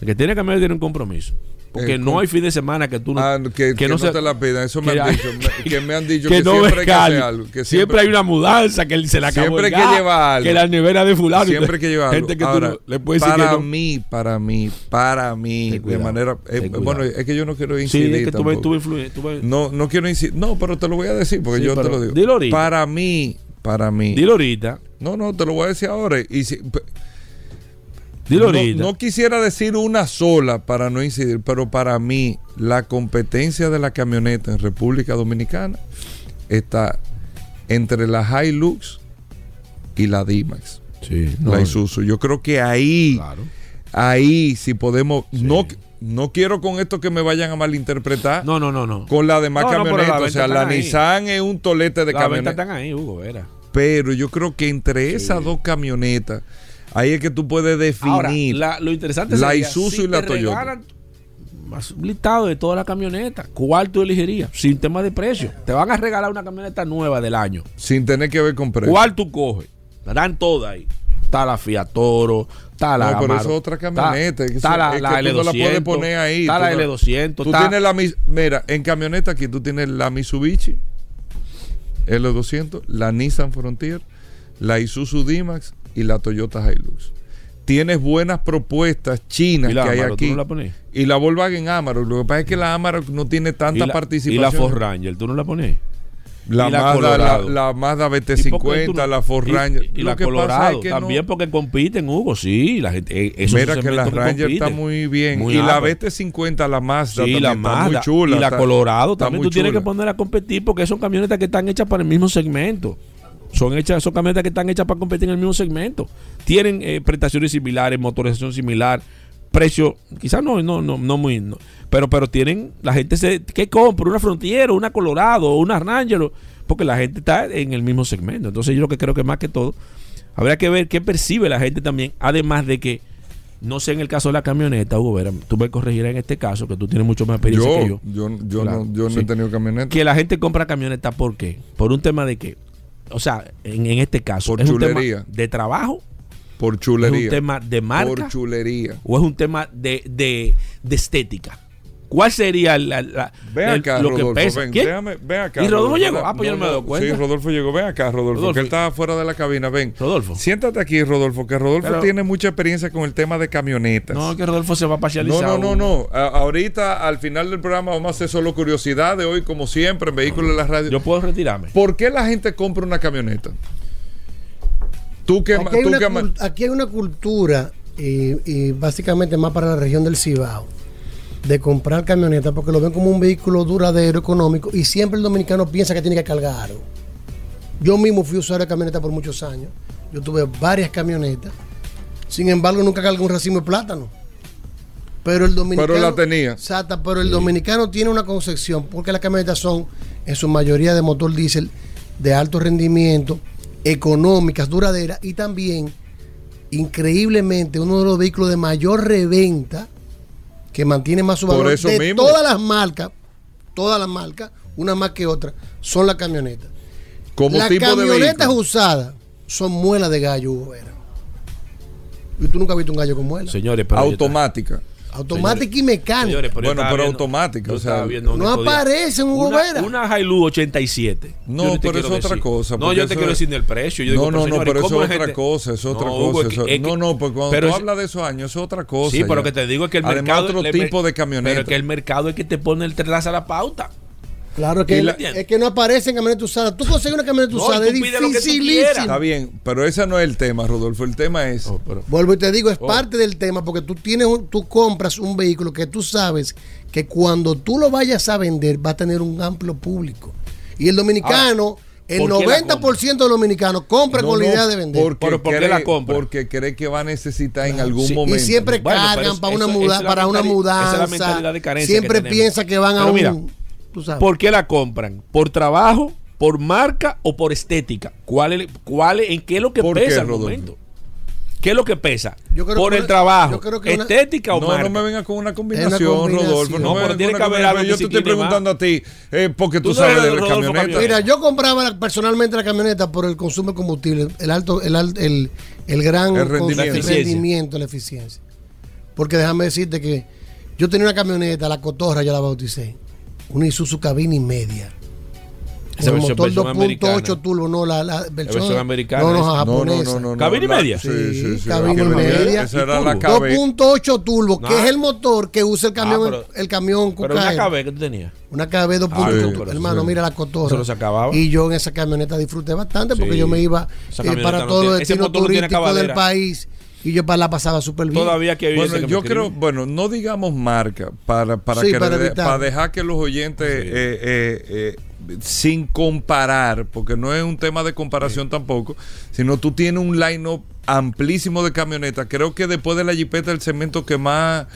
El que tiene camioneta tiene un compromiso. Porque eh, no hay fin de semana que tú no, ah, que, no, se, te la pidan. Eso me han dicho. que me han dicho que, no siempre hay que hacer algo. Que siempre, hay una mudanza que se la acabó Siempre que lleva algo. Que la nevera de fulano. Siempre que lleva algo. Gente que Ahora, tú le puedes para decir mí, para mí, para mí, de manera. Eh, bueno, es que yo no quiero incidir. Sí, es que tú, tú, no, no quiero incidir. No, pero te lo voy a decir porque yo te lo digo. Dilo. Para mí, para mí. Dilo ahorita. No, no, te lo voy a decir ahora. Y si, no, quisiera decir una sola para no incidir, pero para mí la competencia de la camioneta en República Dominicana está entre la Hilux y la D-Max. Sí, la Isuzu. Yo creo que ahí, ahí si podemos, no, no quiero con esto que me vayan a malinterpretar. No, no, no, no. Con la demás camioneta. o sea, la Nissan es un tolete de camioneta. están ahí, Hugo, era. Pero yo creo que entre esas dos camionetas Ahí es que tú puedes definir la, lo interesante la Isuzu y la Toyota. Más listado de toda la camioneta. ¿Cuál tú elegirías? Sin tema de precio. Te van a regalar una camioneta nueva del año. Sin tener que ver con precio. ¿Cuál tú coges? dan todas ahí. Está la Fiat Toro, está la No, pero eso es otra camioneta. Está, la, L200. Tú la puedes poner ahí. Está la L200. Tú tienes la Mira, en camioneta aquí tú tienes la Mitsubishi L200, la Nissan Frontier, la Isuzu D-Max y la Toyota Hilux. Tienes buenas propuestas chinas que hay aquí. y la Volkswagen Amarok. Lo que pasa es que la Amarok no tiene tanta participación. Y la Ford Ranger, ¿tú no la pones? La, Mazda, la, Mazda BT50, la Ford Ranger. Y, la Colorado también porque compiten, Hugo. Sí, la gente. Eh, Mira que la Ranger está muy bien. y la BT50, la Mazda, sí, la Mazda, está muy chula. Y la Colorado también tú tienes que poner a competir porque son camionetas que están hechas para el mismo segmento. Son hechas, son camionetas que están hechas para competir en el mismo segmento. Tienen eh, prestaciones similares, motorización similar, precio, quizás no, no, no, no muy, pero, pero tienen, la gente se, ¿qué compra? Una Frontier, una Colorado, una Ranger, porque la gente está en el mismo segmento. Entonces yo lo que creo que más que todo, habría que ver qué percibe la gente también, además de que no sé en el caso de la camioneta, Hugo Vera, tú me corregirás en este caso, que tú tienes mucho más experiencia que yo. Yo, yo, no, yo no he tenido camioneta. Que la gente compra camioneta, ¿por qué? Por un tema de que o sea, en, este caso, por ¿es chulería. un tema de trabajo? Por chulería. ¿Es un tema de marca? Por chulería. ¿O es un tema de, de, de estética? ¿Cuál sería la, la, ven acá, lo Rodolfo, que pesa? Ven, déjame, ven acá. ¿Y Rodolfo, llegó? Ah, pues yo no me doy cuenta. Sí, Rodolfo llegó. Ven acá, Rodolfo, que él estaba fuera de la cabina. Ven. Rodolfo. Siéntate aquí, Rodolfo, que Rodolfo tiene mucha experiencia con el tema de camionetas. No, que Rodolfo se va a parcializar. No, no, no, no. ahorita, al final del programa, vamos a hacer solo curiosidad de hoy, como siempre, en Vehículos de la Radio. Yo puedo retirarme. ¿Por qué la gente compra una camioneta? Tú que, aquí, hay una, aquí hay una cultura, y básicamente más para la región del Cibao de comprar camionetas porque lo ven como un vehículo duradero, económico, y siempre el dominicano piensa que tiene que cargar algo. Yo mismo fui usuario de camioneta por muchos años. Yo tuve varias camionetas. Sin embargo, nunca cargué un racimo de plátano. Pero el dominicano. Pero la tenía. Exacto, pero el dominicano tiene una concepción, porque las camionetas son, en su mayoría, de motor diésel, de alto rendimiento, económicas, duraderas, y también, increíblemente, uno de los vehículos de mayor reventa que mantiene más su valor de todas las marcas, todas las marcas, una más que otra, son las camionetas. Como Las tipo de camionetas usadas son muelas de gallo, Hugo Vera. Y tú nunca has visto un gallo con muela. Señores, pero yo automática. Y mecánica. Señores, pero Bueno, pero viendo- automática, o sea, no aparece en Hugo una, Vera. Una Hilux 87. No, te pero es otra decir. cosa, No, yo te quiero decir el precio. Yo digo, no, no, no, señores, pero eso ¿cómo es otra gente- cosa, es otra No, Hugo, cosa. es que- eso- es que- no, no, porque cuando pero tú es- hablas de esos años, eso es otra cosa. Sí, pero ya. que te digo es que el Además, mercado. otro tipo de camioneta. Pero que el mercado es que te pone el traza la pauta. Claro, que, la- es que no aparece en camioneta usada. Tú consigues una camioneta No, usada, es quieras. Está bien, pero ese no es el tema, Rodolfo. El tema es. Oh, pero- Vuelvo y te digo, es Oh. parte del tema porque tú tienes un- tú compras un vehículo que tú sabes que cuando tú lo vayas a vender va a tener un amplio público. Y el dominicano, el ¿por qué la 90% de los dominicanos compra No, con la idea de vender. Porque, Pero ¿por qué cree, la compra? porque cree que va a necesitar en algún Sí, momento. y siempre cargan para una, muda- esa es la para una mentali- esa es la mudanza. mentalidad de carencia siempre que piensa que van a un. mira, tú sabes. ¿Por qué la compran? ¿Por trabajo, por marca o por estética? ¿Cuál es, cuál es- ¿En qué es lo que ¿Por pesa qué, Rodolfo? momento? ¿Qué es lo que pesa? Yo creo ¿Por que el una- trabajo? yo creo que una- ¿Estética o No, marca? no me vengas con una combinación, combinación. Rodolfo. No, me pero tiene que haber algo Yo te estoy más. preguntando a ti, eh, porque tú, Tú sabes de la camioneta. Camioneta. Mira, yo compraba personalmente la camioneta por el consumo de combustible, el alto, el, el, el gran El rendimiento. La eficiencia. rendimiento, la eficiencia. Porque déjame decirte que yo tenía una camioneta, la Cotorra, yo la bauticé, una Isuzu cabina y media. Esa Con el versión- motor versión 2.8 americana. turbo, no, la, la versión, versión americana, No, no, esa. No, no, japonesa. no, no, no. ¿Cabina y media? Sí, Sí, sí, cabina y media. Esa era ¿Y la turbo? KB. 2.8 turbo, No. que es el motor que usa el camión, Ah, pero- el camión Pero una. KB que tú tenías. Una KB 2.8 Ah. Hermano, sí. mira la cotorra. Se acababa. Y yo en esa camioneta disfruté bastante porque Sí. yo me iba eh, para no todos los tiene- ese destinos motor no tiene turísticos del país y yo para la pasaba súper bien. Todavía que Bueno, que yo escribí. creo, bueno, no digamos marca para, para, Sí, que para dejar que los oyentes, Sí. eh, eh, eh, sin comparar, porque no es un tema de comparación tampoco, sino tú tienes un line-up amplísimo de camionetas. Creo que después de la Jipeta el segmento que más,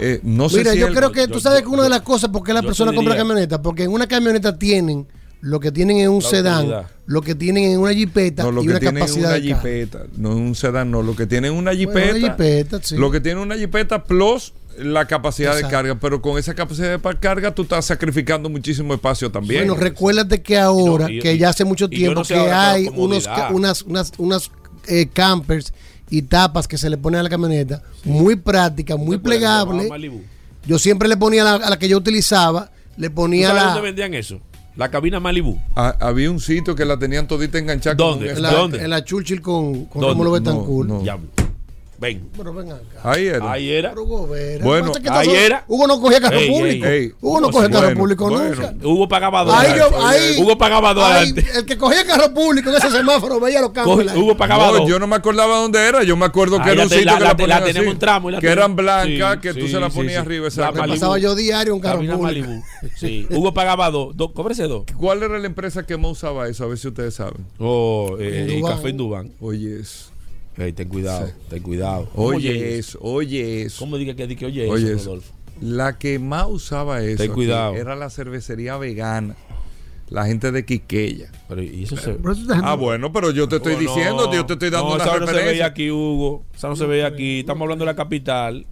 eh, no sé Mira, si yo el- creo que yo- tú sabes yo- que una de las cosas por qué la yo persona te compra diría- camioneta, porque en una camioneta tienen lo que tienen en un La sedán, utilidad. lo que tienen en una jipeta No, lo y que una tienen es capacidad una de jipeta, no es un sedán, no, lo que tienen es una Bueno, jipeta. una jipeta, sí. Lo que tiene una jipeta plus la capacidad Exacto. de carga, pero con esa capacidad de carga tú estás sacrificando muchísimo espacio también. Bueno, recuérdate que ahora, Y no- y- que ya hace mucho tiempo no sé que hay unos, unas, unas, unas eh, campers y tapas que se le ponen a la camioneta, muy prácticas, muy Malibu. Yo siempre le ponía la, a la que yo utilizaba, le ¿Tú ponía sabes la, dónde vendían eso? La cabina Malibu. Ha- había un sitio que la tenían todita enganchada. ¿Dónde? un en la, ¿Dónde? en la Churchill con, con ¿Dónde? Rómulo No, Betancourt. no. Diablo. Ven. Pero ven acá. Ahí era. Ahí era. Hugo Vera, Bueno, ahí era. Hugo no cogía carro Ey, público. ey, ey. Hugo no ¿Cómo coge así? carro Bueno, público bueno. nunca. Hugo pagaba dos Ahí yo, adelante. ahí, Hugo pagaba dos ahí, adelante. El que cogía carro público en ese semáforo veía los cambios. Coge- Hugo pagaba No, dos. yo no me acordaba dónde era. Yo me acuerdo que era un sitio la- que la la ponían tenemos un tramo y la que eran blancas, Sí, que tú sí, se la ponías sí. arriba. Malibu. Pasaba yo diario un carro público. Sí. Hugo pagaba dos. dos cóbrese dos. ¿Cuál era la empresa que más usaba eso? A ver si ustedes saben. Oh, eh, Dubán. café en Dubán. Oye, eso. Ey, ten cuidado, ten cuidado. ¿Cómo Oye, eso. Oye, eso. ¿Cómo diga que, di que oye, Oye, eso, eso. Rodolfo? La que más usaba eso Ten aquí cuidado. era la cervecería vegana. La gente de Quiqueya. Pero, ¿y eso se Ah, bueno, pero yo te estoy Oh, diciendo, no. yo te estoy dando no, una esa no se veía referencia. aquí, Hugo. Esa no se veía aquí. Estamos hablando de la capital.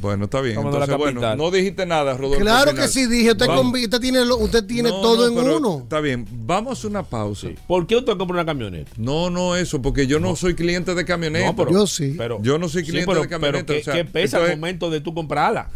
Bueno, está bien. Entonces, bueno, no dijiste nada, Rodolfo. Claro que sí, dije. Usted, usted tiene, lo- usted tiene No, todo no, en uno. Está bien, vamos a una pausa. ¿Por qué usted compra una camioneta? No, no eso, porque yo no, soy cliente de camioneta. No, pero, Yo sí. pero- Yo no soy sí, cliente pero- de camioneta, Pero ¿qué, o sea, qué pesa entonces- al momento de tú comprarla?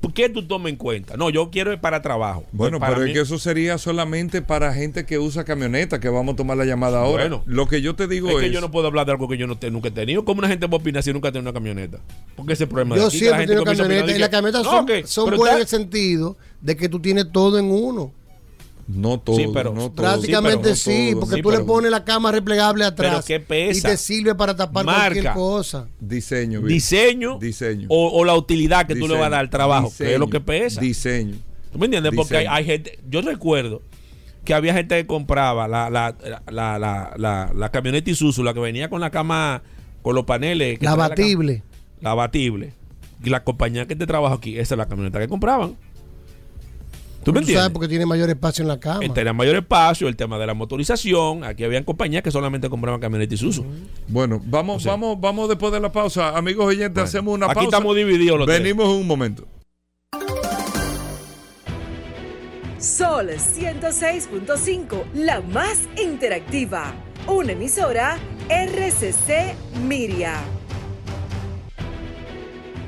¿Por qué tú tomas en cuenta? No, yo quiero para trabajo. Bueno, Para pero mí- es que eso sería solamente para gente que usa camioneta, que vamos a tomar la llamada ahora. Bueno. Lo que yo te digo es es, que yo no puedo hablar de algo que yo no te- nunca he tenido. ¿Cómo una gente va a opinar si nunca ha tenido una camioneta? Porque ese es el problema de Yo aquí, que la siempre camioneta y de las camionetas No, son, que- son buenas en el sentido de que tú tienes todo en uno. No todo, Sí, pero- no todo. Prácticamente Sí, pero porque Sí, tú le pones la cama replegable atrás Pero ¿qué pesa? y te sirve para tapar cualquier cosa. Diseño. bien. diseño, Diseño. O, o la utilidad que tú le vas a dar al trabajo, que es lo Diseño. que pesa. Diseño. ¿Tú me entiendes? Porque hay, Diseño. hay gente, yo recuerdo que había gente que compraba la, la, la, la, la, la camioneta Isuzu, la que venía con la cama, con los paneles. que La trae abatible. cam- La abatible. Y la compañía que te trabaja aquí, esa es la camioneta que compraban. ¿Tú me Tú sabes porque tiene mayor espacio en la cama. Tenía mayor espacio, el tema de la motorización. Aquí habían compañías que solamente compraban camioneta Isuzu. Bueno, vamos, O sea- vamos, vamos después de la pausa. Amigos oyentes, Bueno, hacemos una aquí pausa. estamos divididos los tres. Venimos en un momento. Sol 106.5, la más interactiva. Una emisora RCC Miria.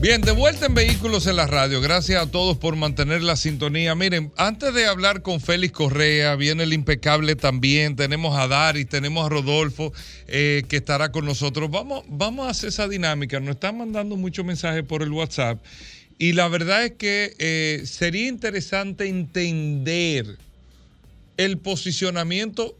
Bien, de vuelta en Vehículos en la Radio. Gracias a todos por mantener la sintonía. Miren, antes de hablar con Félix Correa, viene el impecable también. Tenemos a Dari, tenemos a Rodolfo eh, que estará con nosotros. Vamos, vamos a hacer esa dinámica. Nos están mandando muchos mensajes por el WhatsApp. Y la verdad es que eh, sería interesante entender el posicionamiento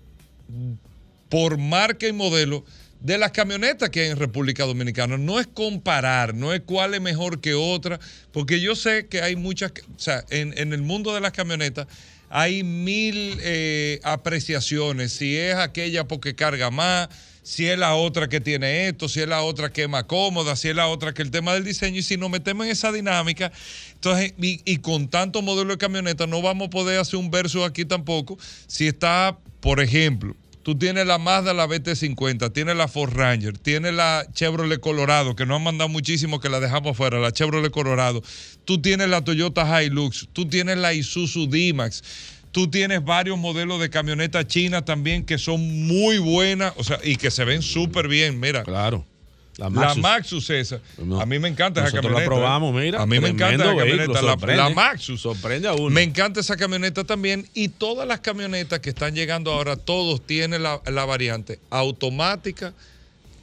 por marca y modelo de las camionetas que hay en República Dominicana. No es comparar, no es cuál es mejor que otra, porque yo sé que hay muchas, o sea, en, el mundo de las camionetas hay mil eh, apreciaciones, si es aquella porque carga más, si es la otra que tiene esto, si es la otra que es más cómoda, si es la otra que el tema del diseño, y si nos metemos en esa dinámica, entonces, y, y con tanto modelo de camioneta, no vamos a poder hacer un verso aquí tampoco, si está, por ejemplo, Tú tienes la Mazda, la BT50, tienes la Ford Ranger, tienes la Chevrolet Colorado, que nos han mandado muchísimo que la dejamos fuera, la Chevrolet Colorado. Tú tienes la Toyota Hilux, tú tienes la Isuzu D-Max. Tú tienes varios modelos de camionetas chinas también que son muy buenas, o sea, y que se ven súper bien, mira. Claro. La Maxus, esa. a mí me encanta esa camioneta. la probamos, mira. A mí me encanta esa camioneta. La, Maxus. Sorprende a uno. Me encanta esa camioneta también. Y todas las camionetas que están llegando ahora, todos tienen la, variante automática,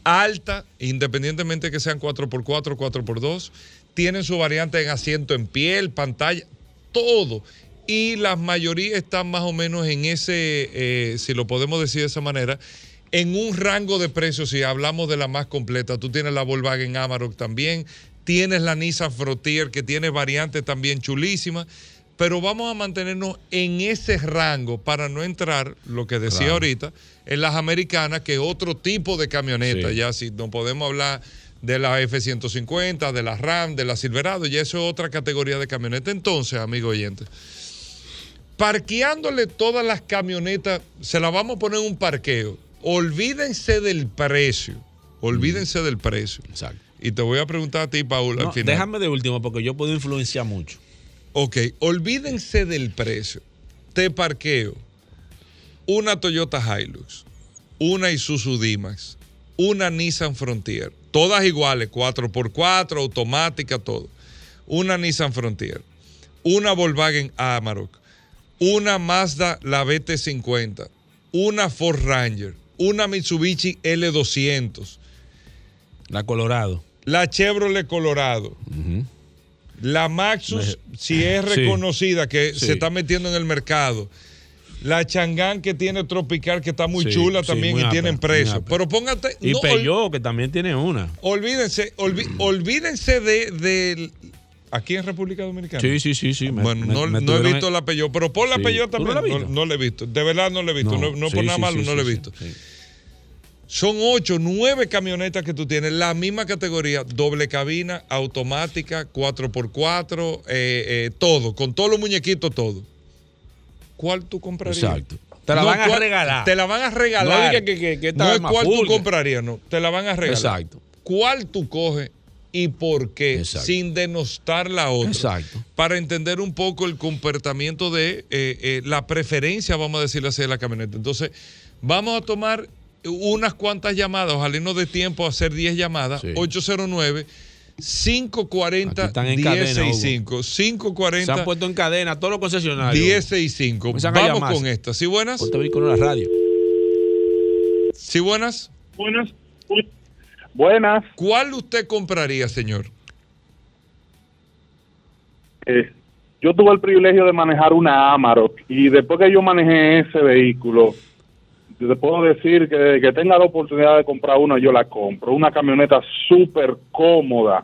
alta, independientemente que sean 4x4 o 4x2. Tienen su variante en asiento en piel, pantalla, todo. Y la mayoría están más o menos en ese, eh, si lo podemos decir de esa manera, en un rango de precios, si hablamos de la más completa, tú tienes la Volkswagen Amarok también, tienes la Nissan Frontier que tiene variantes también chulísimas, pero vamos a mantenernos en ese rango para no entrar, lo que decía ahorita, en las americanas, que es otro tipo de camioneta, ya si no podemos hablar de la F-150, de la RAM, de la Silverado, ya eso es otra categoría de camioneta. Entonces, amigo oyente, parqueándole todas las camionetas, se las vamos a poner en un parqueo olvídense del precio. Olvídense del precio. Exacto. Y te voy a preguntar a ti, Paul, al final. Déjame de último, porque yo puedo influenciar mucho. Ok, olvídense del precio. Te parqueo una Toyota Hilux, una Isuzu D-Max, una Nissan Frontier, todas iguales, 4x4, automática, todo. Una Nissan Frontier, una Volkswagen Amarok, una Mazda, la BT50, una Ford Ranger, una Mitsubishi L200. La Colorado. La Chevrolet Colorado. La Maxus, si es reconocida, que se está metiendo en el mercado. La Changán que tiene Tropical, que está muy chula también y tiene precio. Pero póngate. Y no, que también tiene una. Olvídense, olvídense de, aquí en República Dominicana. Sí, sí, sí, sí. bueno, no, he visto la Peugeot, pero por la sí. también. No, la he visto. De verdad no la he visto. No, por nada malo, no la he visto. Son ocho, nueve camionetas que tú tienes, la misma categoría, doble cabina, automática, 4x4, eh, eh, todo, con todos los muñequitos, todo. ¿Cuál tú comprarías? Exacto. Te la van a regalar. Te la van a regalar. No, que, que, no es cuál tú comprarías, no. Te la van a regalar. Exacto. ¿Cuál tú coges y por qué, sin denostar la otra. Exacto. Para entender un poco el comportamiento de eh, eh, la preferencia, vamos a decirlo así, de la camioneta. Entonces, vamos a tomar unas cuantas llamadas, ojalá no dé tiempo a hacer 10 llamadas. 809 540 1065 540 Se han puesto en cadena todos los concesionarios. 1065. Vamos con esta. ¿Sí buenas? Ponte con la radio. ¿Sí buenas? Buenas. Buenas. ¿Cuál usted compraría, señor? Eh, yo tuve el privilegio de manejar una Amarok y después que yo manejé ese vehículo, te puedo decir que, que tenga la oportunidad de comprar una, yo la compro. Una camioneta súper cómoda,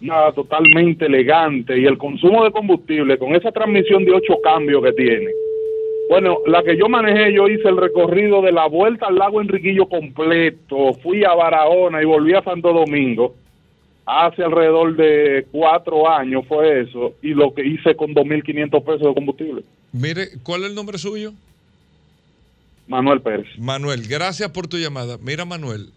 nada totalmente elegante y el consumo de combustible con esa transmisión de ocho cambios que tiene bueno, la que yo manejé, yo hice el recorrido de la vuelta al lago Enriquillo completo, fui a Barahona y volví a Santo Domingo hace alrededor de cuatro años fue eso, y lo que hice con 2.500 pesos de combustible. Mire, ¿cuál es el nombre suyo? Manuel Pérez. Manuel, gracias por tu llamada. Mira, Manuel,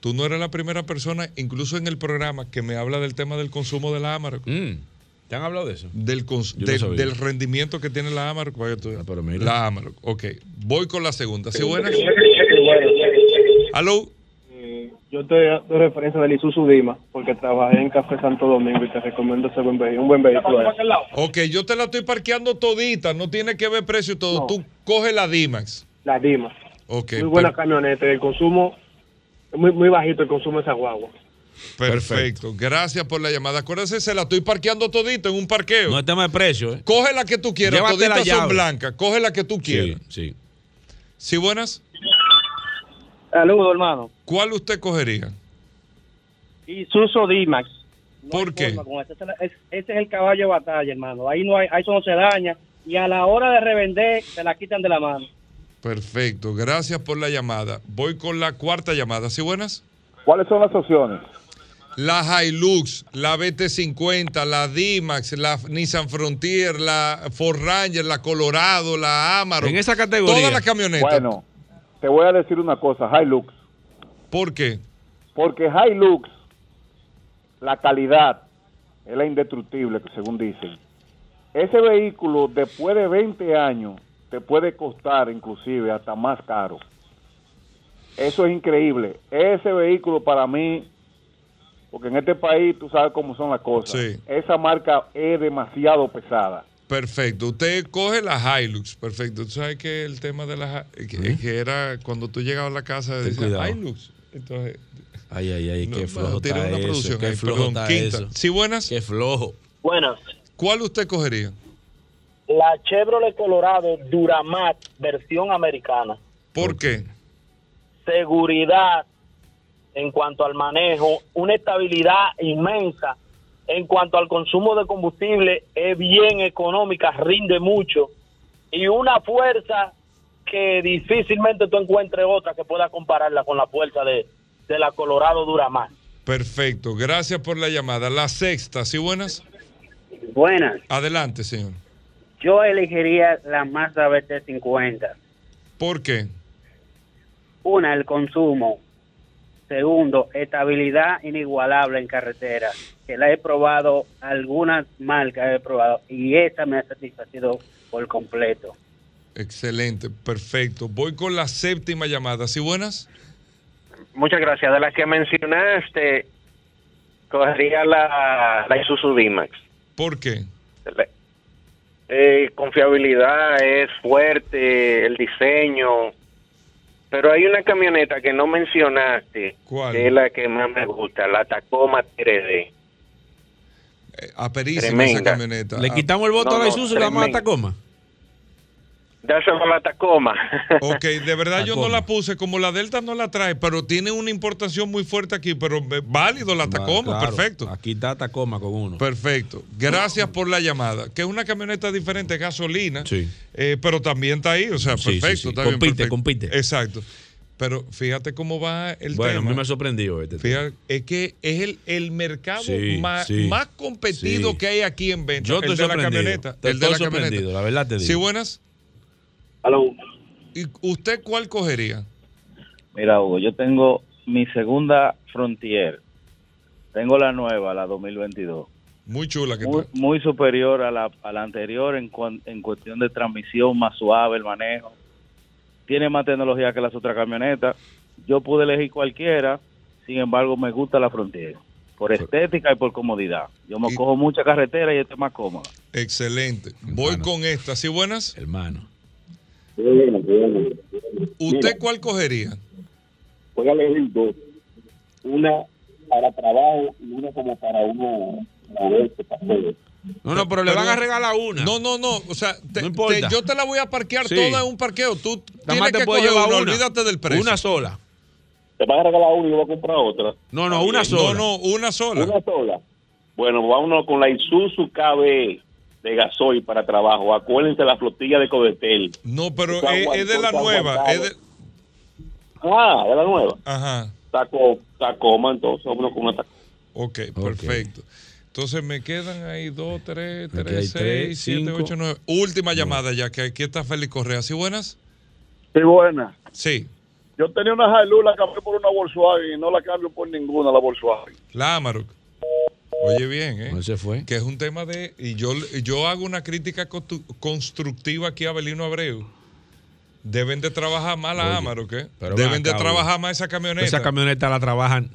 tú no eres la primera persona, incluso en el programa, que me habla del tema del consumo de la Amarok. Mm, ¿Te han hablado de eso? Del, no del- rendimiento que tiene la Amarok. Vaya tú. Ah, pero mira. La Amarok. Ok, voy con la segunda. ¿Sí, buenas? ¿Aló? Yo te doy referencia del Isuzu Dima, porque trabajé en Café Santo Domingo y te recomiendo ese buen vehículo, un buen vehículo. Ok, yo te la estoy parqueando todita, no tiene que ver precio y todo. No. Tú coge la D-Max. La Dima. Ok, muy buena per- camioneta. El consumo, es muy, muy bajito el consumo de esa guagua. Perfecto. Gracias por la llamada. Acuérdese, se la estoy parqueando todita en un parqueo. No es tema de precio, ¿eh? Coge la que tú quieras, Llévate toditas son blancas. Coge la que tú Sí, quieras. sí. ¿Sí, buenas? Saludos, hermano. ¿Cuál usted cogería? Isuzu D-Max. ¿Por qué? Ese, es ese es el caballo de batalla, hermano. Ahí no hay, ahí eso no se daña. Y a la hora de revender, se la quitan de la mano. Perfecto. Gracias por la llamada. Voy con la cuarta llamada. ¿Sí, buenas? ¿Cuáles son las opciones? La Hilux, la BT50, la D-Max, la Nissan Frontier, la Ford Ranger, la Colorado, la Amarok. En esa categoría. Todas las camionetas. Bueno, te voy a decir una cosa, Hilux. ¿Por qué? Porque Hilux, la calidad es la indestructible, que según dicen. Ese vehículo, después de 20 años, te puede costar inclusive hasta más caro. Eso es increíble. Ese vehículo para mí, porque en este país tú sabes cómo son las cosas. Sí. Esa marca es demasiado pesada. Perfecto. Usted coge la Hilux. Perfecto. Tú sabes que el tema de la Hi- que, que era cuando tú llegabas a la casa Ten decía cuidado. Hilux. Entonces, Ay, ay, ay, no, qué no, flojo está una eso. producción Qué ahí, flojo perdón, está quinta. eso. Sí, buenas. Qué flojo. Buenas. ¿Cuál usted cogería? La Chevrolet Colorado Duramat, versión americana. ¿Por qué? seguridad en cuanto al manejo, una estabilidad inmensa en cuanto al consumo de combustible, es bien económica, rinde mucho y una fuerza que difícilmente tú encuentres otra que pueda compararla con la fuerza de, de la Colorado Duramat. Perfecto. Gracias por la llamada. La sexta. ¿Sí, buenas? Buenas, Adelante, señor. yo elegiría la Mazda BT50. ¿Por qué? Una, el consumo. Segundo, estabilidad inigualable en carretera, que la he probado, algunas marcas he probado, y esta me ha satisfacido por completo. Excelente. Perfecto. Voy con la séptima llamada. ¿Sí, buenas? Muchas gracias. De las que mencionaste, cogería la, la Isuzu D-Max. ¿Por qué? Eh, confiabilidad es fuerte, el diseño. Pero hay una camioneta que no mencionaste, ¿Cuál? que es la que más me gusta, la Tacoma 3D. Aperísima esa camioneta. Le quitamos el voto no, a la no, Isuzu y la vamos a. Tacoma. Dáselo a la Tacoma. Ok, de verdad yo no la puse, como la Delta no la trae, pero tiene una importación muy fuerte aquí, pero eh, válido la Tacoma, Claro, perfecto. Aquí está Tacoma con uno. Perfecto. Gracias por la llamada. Que es una camioneta diferente, gasolina, Sí. eh, pero también está ahí, o sea, Sí, sí, perfecto. sí. está bien, Compite, perfecto. compite. Exacto. Pero fíjate cómo va el bueno, a tema. mí me sorprendió este. tema. Fíjate, es que es el, el mercado Sí, más, sí, más competido sí. que hay aquí en venta. Yo el estoy de la sorprendido. camioneta. Estoy el de la sorprendido, camioneta. la verdad te digo. Sí, buenas. Aló. ¿Y usted cuál cogería? Mira, Hugo, yo tengo mi segunda Frontier. Tengo la nueva, la 2022. Muy chula que Muy, muy superior a la, a la anterior en, cuan- en cuestión de transmisión, más suave el manejo. Tiene más tecnología que las otras camionetas. Yo pude elegir cualquiera, sin embargo me gusta la Frontier. Por estética y por comodidad. Yo me Y- cojo mucha carretera y esta es más cómoda. Excelente. Voy Hermano. con esta. ¿Sí, buenas? Hermano. ¿Usted cuál cogería? Voy a elegir dos. Una para trabajo y una como para uno. No, no, pero le van a regalar una. No, no, no. O sea, te- No importa. te- yo te la voy a parquear Sí. toda en un parqueo. Tú Nada tienes más que te coger llevar una. una. Olvídate del precio. Una sola. Te van a regalar una y yo voy a comprar otra. No, no, una No, sola. no, una sola. Una sola. Bueno, vámonos con la Isuzu KB de gasoil para trabajo. Acuérdense la flotilla de Codetel. No, pero Está es, es de la nueva. es de- Ah, de la nueva. Ajá. Taco, Tacoma, entonces, vámonos con una Tacoma. Ok, perfecto. Entonces me quedan ahí 2, 3, Aquí hay 3, 6, tres, 7, cinco. 8, 9. Última llamada ya, que aquí está Félix Correa. ¿Sí buenas? Sí, buena. Sí. Yo tenía una Hilux, la cambié por una Volkswagen y no la cambio por ninguna, la Volkswagen. La Amarok. Oye bien, ¿eh? se fue. Que es un tema de... Y yo, yo hago una crítica constru- constructiva aquí a Belino Abreu. Deben de trabajar más la ¿eh? pero Deben de trabajar más esa camioneta. Esa camioneta la trabajan.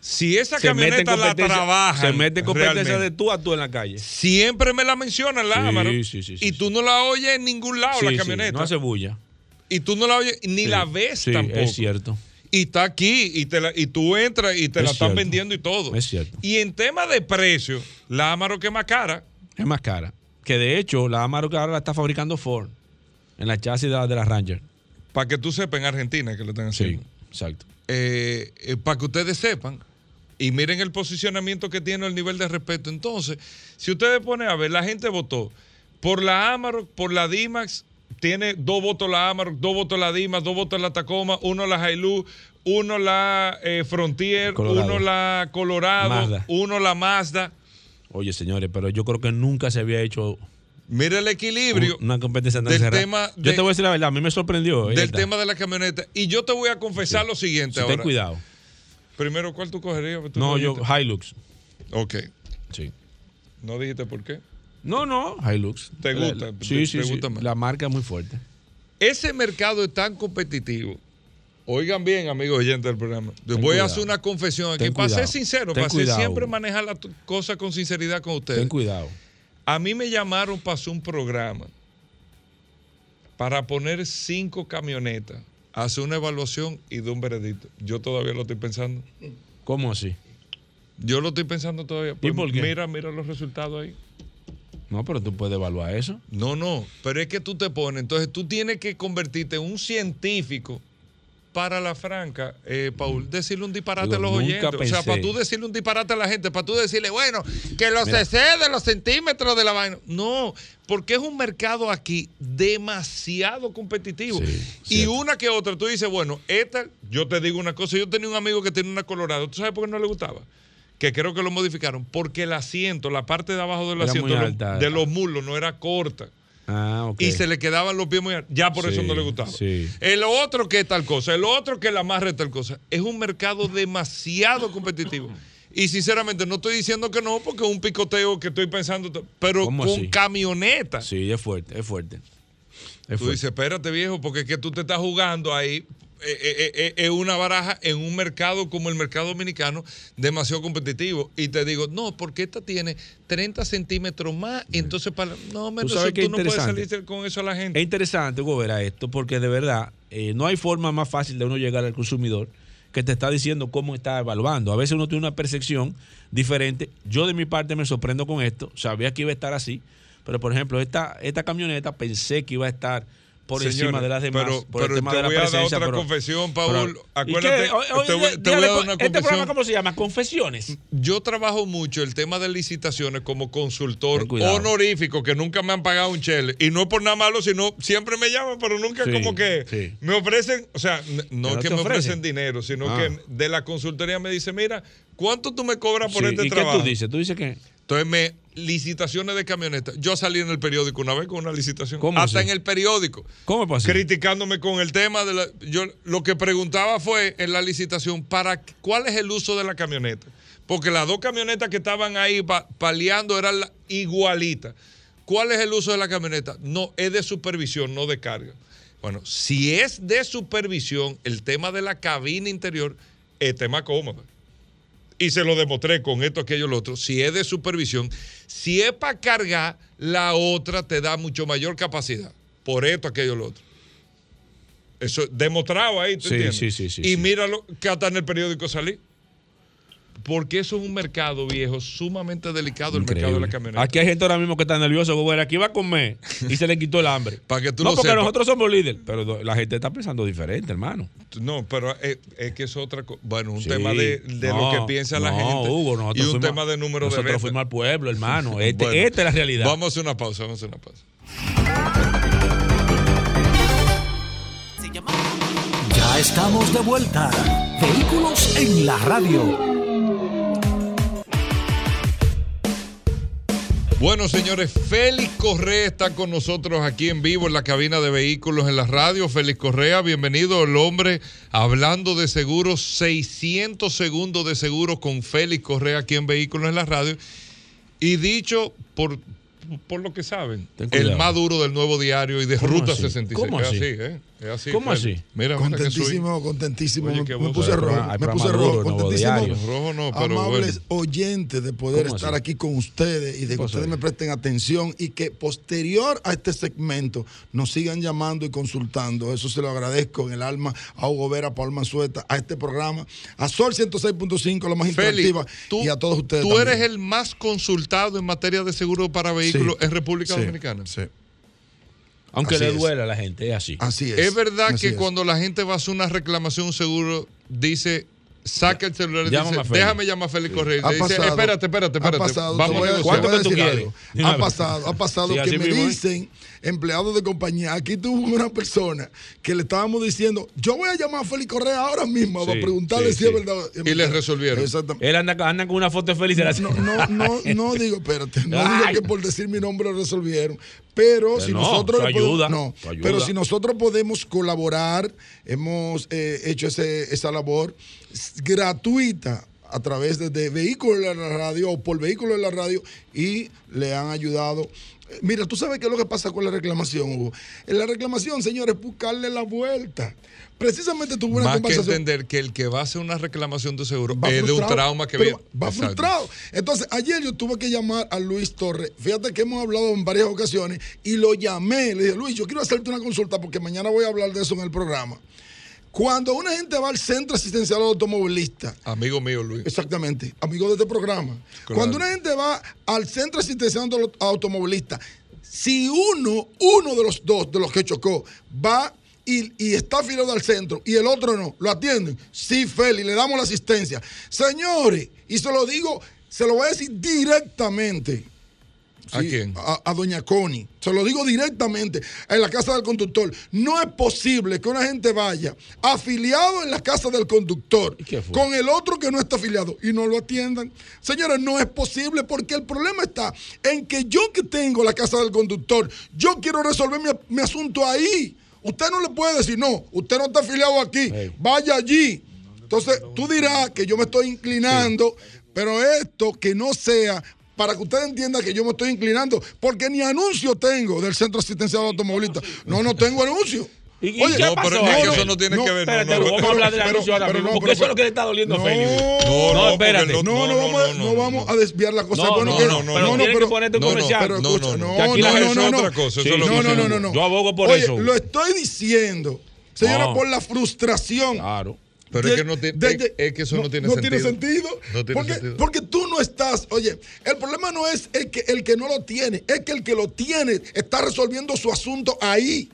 si esa se camioneta la trabajan Se mete en competencia realmente, de tú a tú en la calle. Siempre me la mencionan la Sí, Amarok. sí, sí, sí, y tú no la oyes en ningún lado, la camioneta. no hace bulla. Y tú no la oyes ni la ves sí, tampoco. Es cierto. Y está aquí y, te la- y tú entras y te Es la están cierto. vendiendo y todo. Es cierto. Y en tema de precio, la Amarok es más cara. Es más cara. Que de hecho, la Amarok ahora la está fabricando Ford. En la chasis de, la- de la Ranger. Para que tú sepas en Argentina que lo están haciendo. exacto. Eh, eh, para que ustedes sepan y miren el posicionamiento que tiene, el nivel de respeto. Entonces, si ustedes ponen a ver, la gente votó por la Amarok, por la Dimax, tiene dos votos la Amarok, dos votos la Dimax, dos votos la Tacoma, uno la Hilux, uno la eh, Frontier, Colorado. uno la Colorado, Mazda. uno la Mazda. Oye, señores, pero yo creo que nunca se había hecho Mira el equilibrio un- una competencia tan del cerrada. tema yo te voy a decir la verdad, a mí me sorprendió. eh, del tema de la camioneta. Y yo te voy a confesar lo siguiente Sí, ahora. ten cuidado. Primero, ¿cuál tú cogerías? ¿Tú No, yo? Hilux. Ok. Sí. ¿No dijiste por qué? No, no, Hilux. ¿Te La- gusta? Sí, ¿Te- sí, te sí. gusta más? La marca es muy fuerte. Ese mercado es tan competitivo. Oigan bien, amigos oyentes del programa. Ten voy a hacer una confesión aquí. Ten Para ser sincero, Ten para ser siempre manejar las cosas con sinceridad con ustedes. Ten cuidado. A mí me llamaron para hacer un programa para poner cinco camionetas, hacer una evaluación y de un veredicto. Yo todavía lo estoy pensando. ¿Cómo así? Yo lo estoy pensando todavía. Pues por qué? Mira, mira los resultados ahí. No, pero tú puedes evaluar eso. No, no, pero es que tú te pones, entonces tú tienes que convertirte en un científico para la franca, eh, Paul, decirle un disparate Digo, a los oyentes. O sea, para tú decirle un disparate a la gente, para tú decirle, bueno, que los Mira. cc de los centímetros de la vaina. No, porque es un mercado aquí demasiado competitivo. y cierto. una que otra, tú dices, bueno, esta, yo te digo una cosa, yo tenía un amigo que tenía una Colorado, ¿tú sabes por qué no le gustaba? Que creo que lo modificaron, porque el asiento, la parte de abajo del Era asiento de los- alta. de los muslos no era corta Ah, ok. y se le quedaban los pies muy altos. Ya por eso no le gustaba. sí. El otro que tal cosa, el otro que la amarre tal cosa. Es un mercado demasiado competitivo. Y sinceramente no estoy diciendo que no, porque es un picoteo que estoy pensando, pero ¿Cómo con así? camioneta. Sí, es fuerte, es fuerte. Es Tú fuerte. dices, espérate viejo, porque es que tú te estás jugando ahí eh, eh, eh, eh, una baraja en un mercado como el mercado dominicano demasiado competitivo. Y te digo, no, porque esta tiene 30 centímetros más, entonces para... No, menos sabes eso, qué tú no puedes salir con eso a la gente. Es interesante, Hugo, ver a esto, porque de verdad eh, no hay forma más fácil de uno llegar al consumidor que te está diciendo cómo está evaluando. A veces uno tiene una percepción diferente. Yo de mi parte me sorprendo con esto. Sabía que iba a estar así. Pero, por ejemplo, esta, esta camioneta pensé que iba a estar por Señores, encima de las demás. Pero, por el tema te de la voy a dar otra pero- confesión, Paul. ¿Y Acuérdate, qué? Oye, te, voy, oye, te voy a dígale, dar una ¿Este programa cómo se llama? Confesiones. Yo trabajo mucho el tema de licitaciones como consultor honorífico, que nunca me han pagado un chele. Y no es por nada malo, sino siempre me llaman, pero nunca Sí, como que sí. me ofrecen, o sea, no ¿Que me ofrecen dinero, sino Ah. que de la consultoría me dice, mira, ¿cuánto tú me cobras por Sí, este ¿Y qué trabajo? tú dices? Tú dices que... Entonces, me, licitaciones de camionetas. Yo salí en el periódico una vez con una licitación. ¿Cómo Hasta así? en el periódico. ¿Cómo posible? Criticándome con el tema de la. Yo lo que preguntaba fue en la licitación, ¿para cuál es el uso de la camioneta? Porque las dos camionetas que estaban ahí pa- paleando eran igualitas. ¿Cuál es el uso de la camioneta? No, es de supervisión, no de carga. Bueno, si es de supervisión, el tema de la cabina interior es tema cómodo y se lo demostré con esto, aquello, lo otro. Si es de supervisión, si es para cargar, la otra te da mucho mayor capacidad. Por esto, aquello, lo otro. Eso demostrado ahí, ¿tú Sí, entiendes? sí, sí, sí, y míralo que hasta en el periódico salí. Porque eso es un mercado viejo, sumamente delicado, el mercado de la camioneta. Aquí hay gente ahora mismo que está nervioso, Hugo, aquí va a comer y se le quitó el hambre. Para que tú no, lo porque sepas. nosotros somos líderes, pero la gente está pensando diferente, hermano. No, pero es, es que es otra cosa. Bueno, un Sí. tema de, de No, lo que piensa la no, gente. Hugo, y nosotros un fuimos- tema de número de Nosotros fuimos al pueblo, hermano. Este- Bueno, esta es la realidad. Vamos a hacer una pausa, vamos a hacer una pausa. Ya estamos de vuelta. Vehículos en la radio. Bueno, señores, Félix Correa está con nosotros aquí en vivo en la cabina de vehículos en la radio. Félix Correa, bienvenido el hombre hablando de seguros, 600 segundos de seguro con Félix Correa aquí en vehículos en la radio. Y dicho por, por lo que saben, el más duro del nuevo diario y de Ruta así? 66. ¿Cómo Es así? ¿eh? Así, ¿Cómo Félix. así? Mira, mira que soy- Contentísimo, contentísimo. Oye, me, puse rojo. Me puse rojo. Contentísimo. Rojo no, pero amables bueno. oyentes de poder ¿Cómo estar así? aquí con ustedes y de que ustedes ahí? me presten atención y que posterior a este segmento nos sigan llamando y consultando. Eso se lo agradezco en el alma a Hugo Vera, a Paul Manzueta, a este programa, a Sol 106.5, la más interactiva, tú, y a todos ustedes. tú también. eres el más consultado en materia de seguro para vehículos Sí. en República Sí. Dominicana. Sí. Aunque Así le es. duela a la gente, es así. Así es. Es verdad Así que es. cuando la gente va a hacer una reclamación un seguro, dice, saca el celular y Llámame dice, déjame llamar a Félix Correa. Ha dice, pasado, espérate, espérate, ha espérate. pasado, te vamos voy a a- negociar. te voy a decir quieres? Ha pasado, ha pasado Sí, que me mismo dicen empleados de compañía. Aquí tuvo una persona que le estábamos diciendo, yo voy a llamar a Félix Correa ahora mismo Sí, para preguntarle sí, si sí. es verdad. Y le resolvieron. Exactamente. Él anda, anda con una foto de Félix de la No, no, no, no digo, espérate, no Ay. digo que por decir mi nombre lo resolvieron, pero Que si no, nosotros eso le podemos- ayuda, no, ayuda. pero si nosotros podemos colaborar, hemos eh, hecho ese- esa labor gratuita a través de, de vehículos de la radio o por vehículos de la radio y le han ayudado. Eh, Mira, tú sabes qué es lo que pasa con la reclamación, Hugo. En la reclamación, señores, es buscarle la vuelta. Precisamente tuve una Más que conversación. entender que el que va a hacer una reclamación de seguro Va es de un trauma que viene. Va Exacto. frustrado. Entonces, ayer yo tuve que llamar a Luis Torres. Fíjate que hemos hablado en varias ocasiones y lo llamé. Le dije, Luis, yo quiero hacerte una consulta porque mañana voy a hablar de eso en el programa. Cuando una gente va al centro asistencial automovilista, Amigo mío, Luis. exactamente, amigo de este programa, Claro. cuando una gente va al centro asistencial auto- automovilista, si uno, uno de los dos, de los que chocó, va y, y está afiliado al centro y el otro no, lo atienden, sí, Feli, le damos la asistencia. Señores, y se lo digo, se lo voy a decir directamente. ¿A quién? A, a doña Connie. Se lo digo directamente en la casa del conductor. No es posible que una gente vaya afiliado en la casa del conductor con el otro que no está afiliado y no lo atiendan. Señores, no es posible porque el problema está en que yo que tengo la casa del conductor, yo quiero resolver mi, mi asunto ahí. Usted no le puede decir, no, usted no está afiliado aquí, Hey. vaya allí. Entonces, tú dirás que yo me estoy inclinando, pero esto que no sea para que usted entienda que yo me estoy inclinando, porque ni anuncio tengo del Centro Asistencial Automovilista. No, no tengo anuncio. ¿Y- y Oye, qué no, pasó? pero es que No, eso no tiene que ver. Espérate, no, no, vamos a hablar del anuncio ahora pero mismo, no, porque pero- eso es lo que le está doliendo a no, Félix. No, no, espérate. porque No, no, No, vamos, no, no no, vamos no. a desviar la cosa. No, bueno, no, que- no, pero tienes que ponerte un no, no, comercial. pero No, no, no. no, Que aquí la no, gente no, no, otra no. cosa, eso Sí, es lo No, no, no, no, no. Yo abogo por Oye, eso. lo estoy diciendo, señora, No. por la frustración. Claro. Pero de- es que no tiene, de- es- de- es que eso no, tiene no sentido. tiene sentido. No tiene porque, sentido. porque tú no estás, oye, el problema no es el que, el que no lo tiene, es que el que lo tiene está resolviendo su asunto ahí.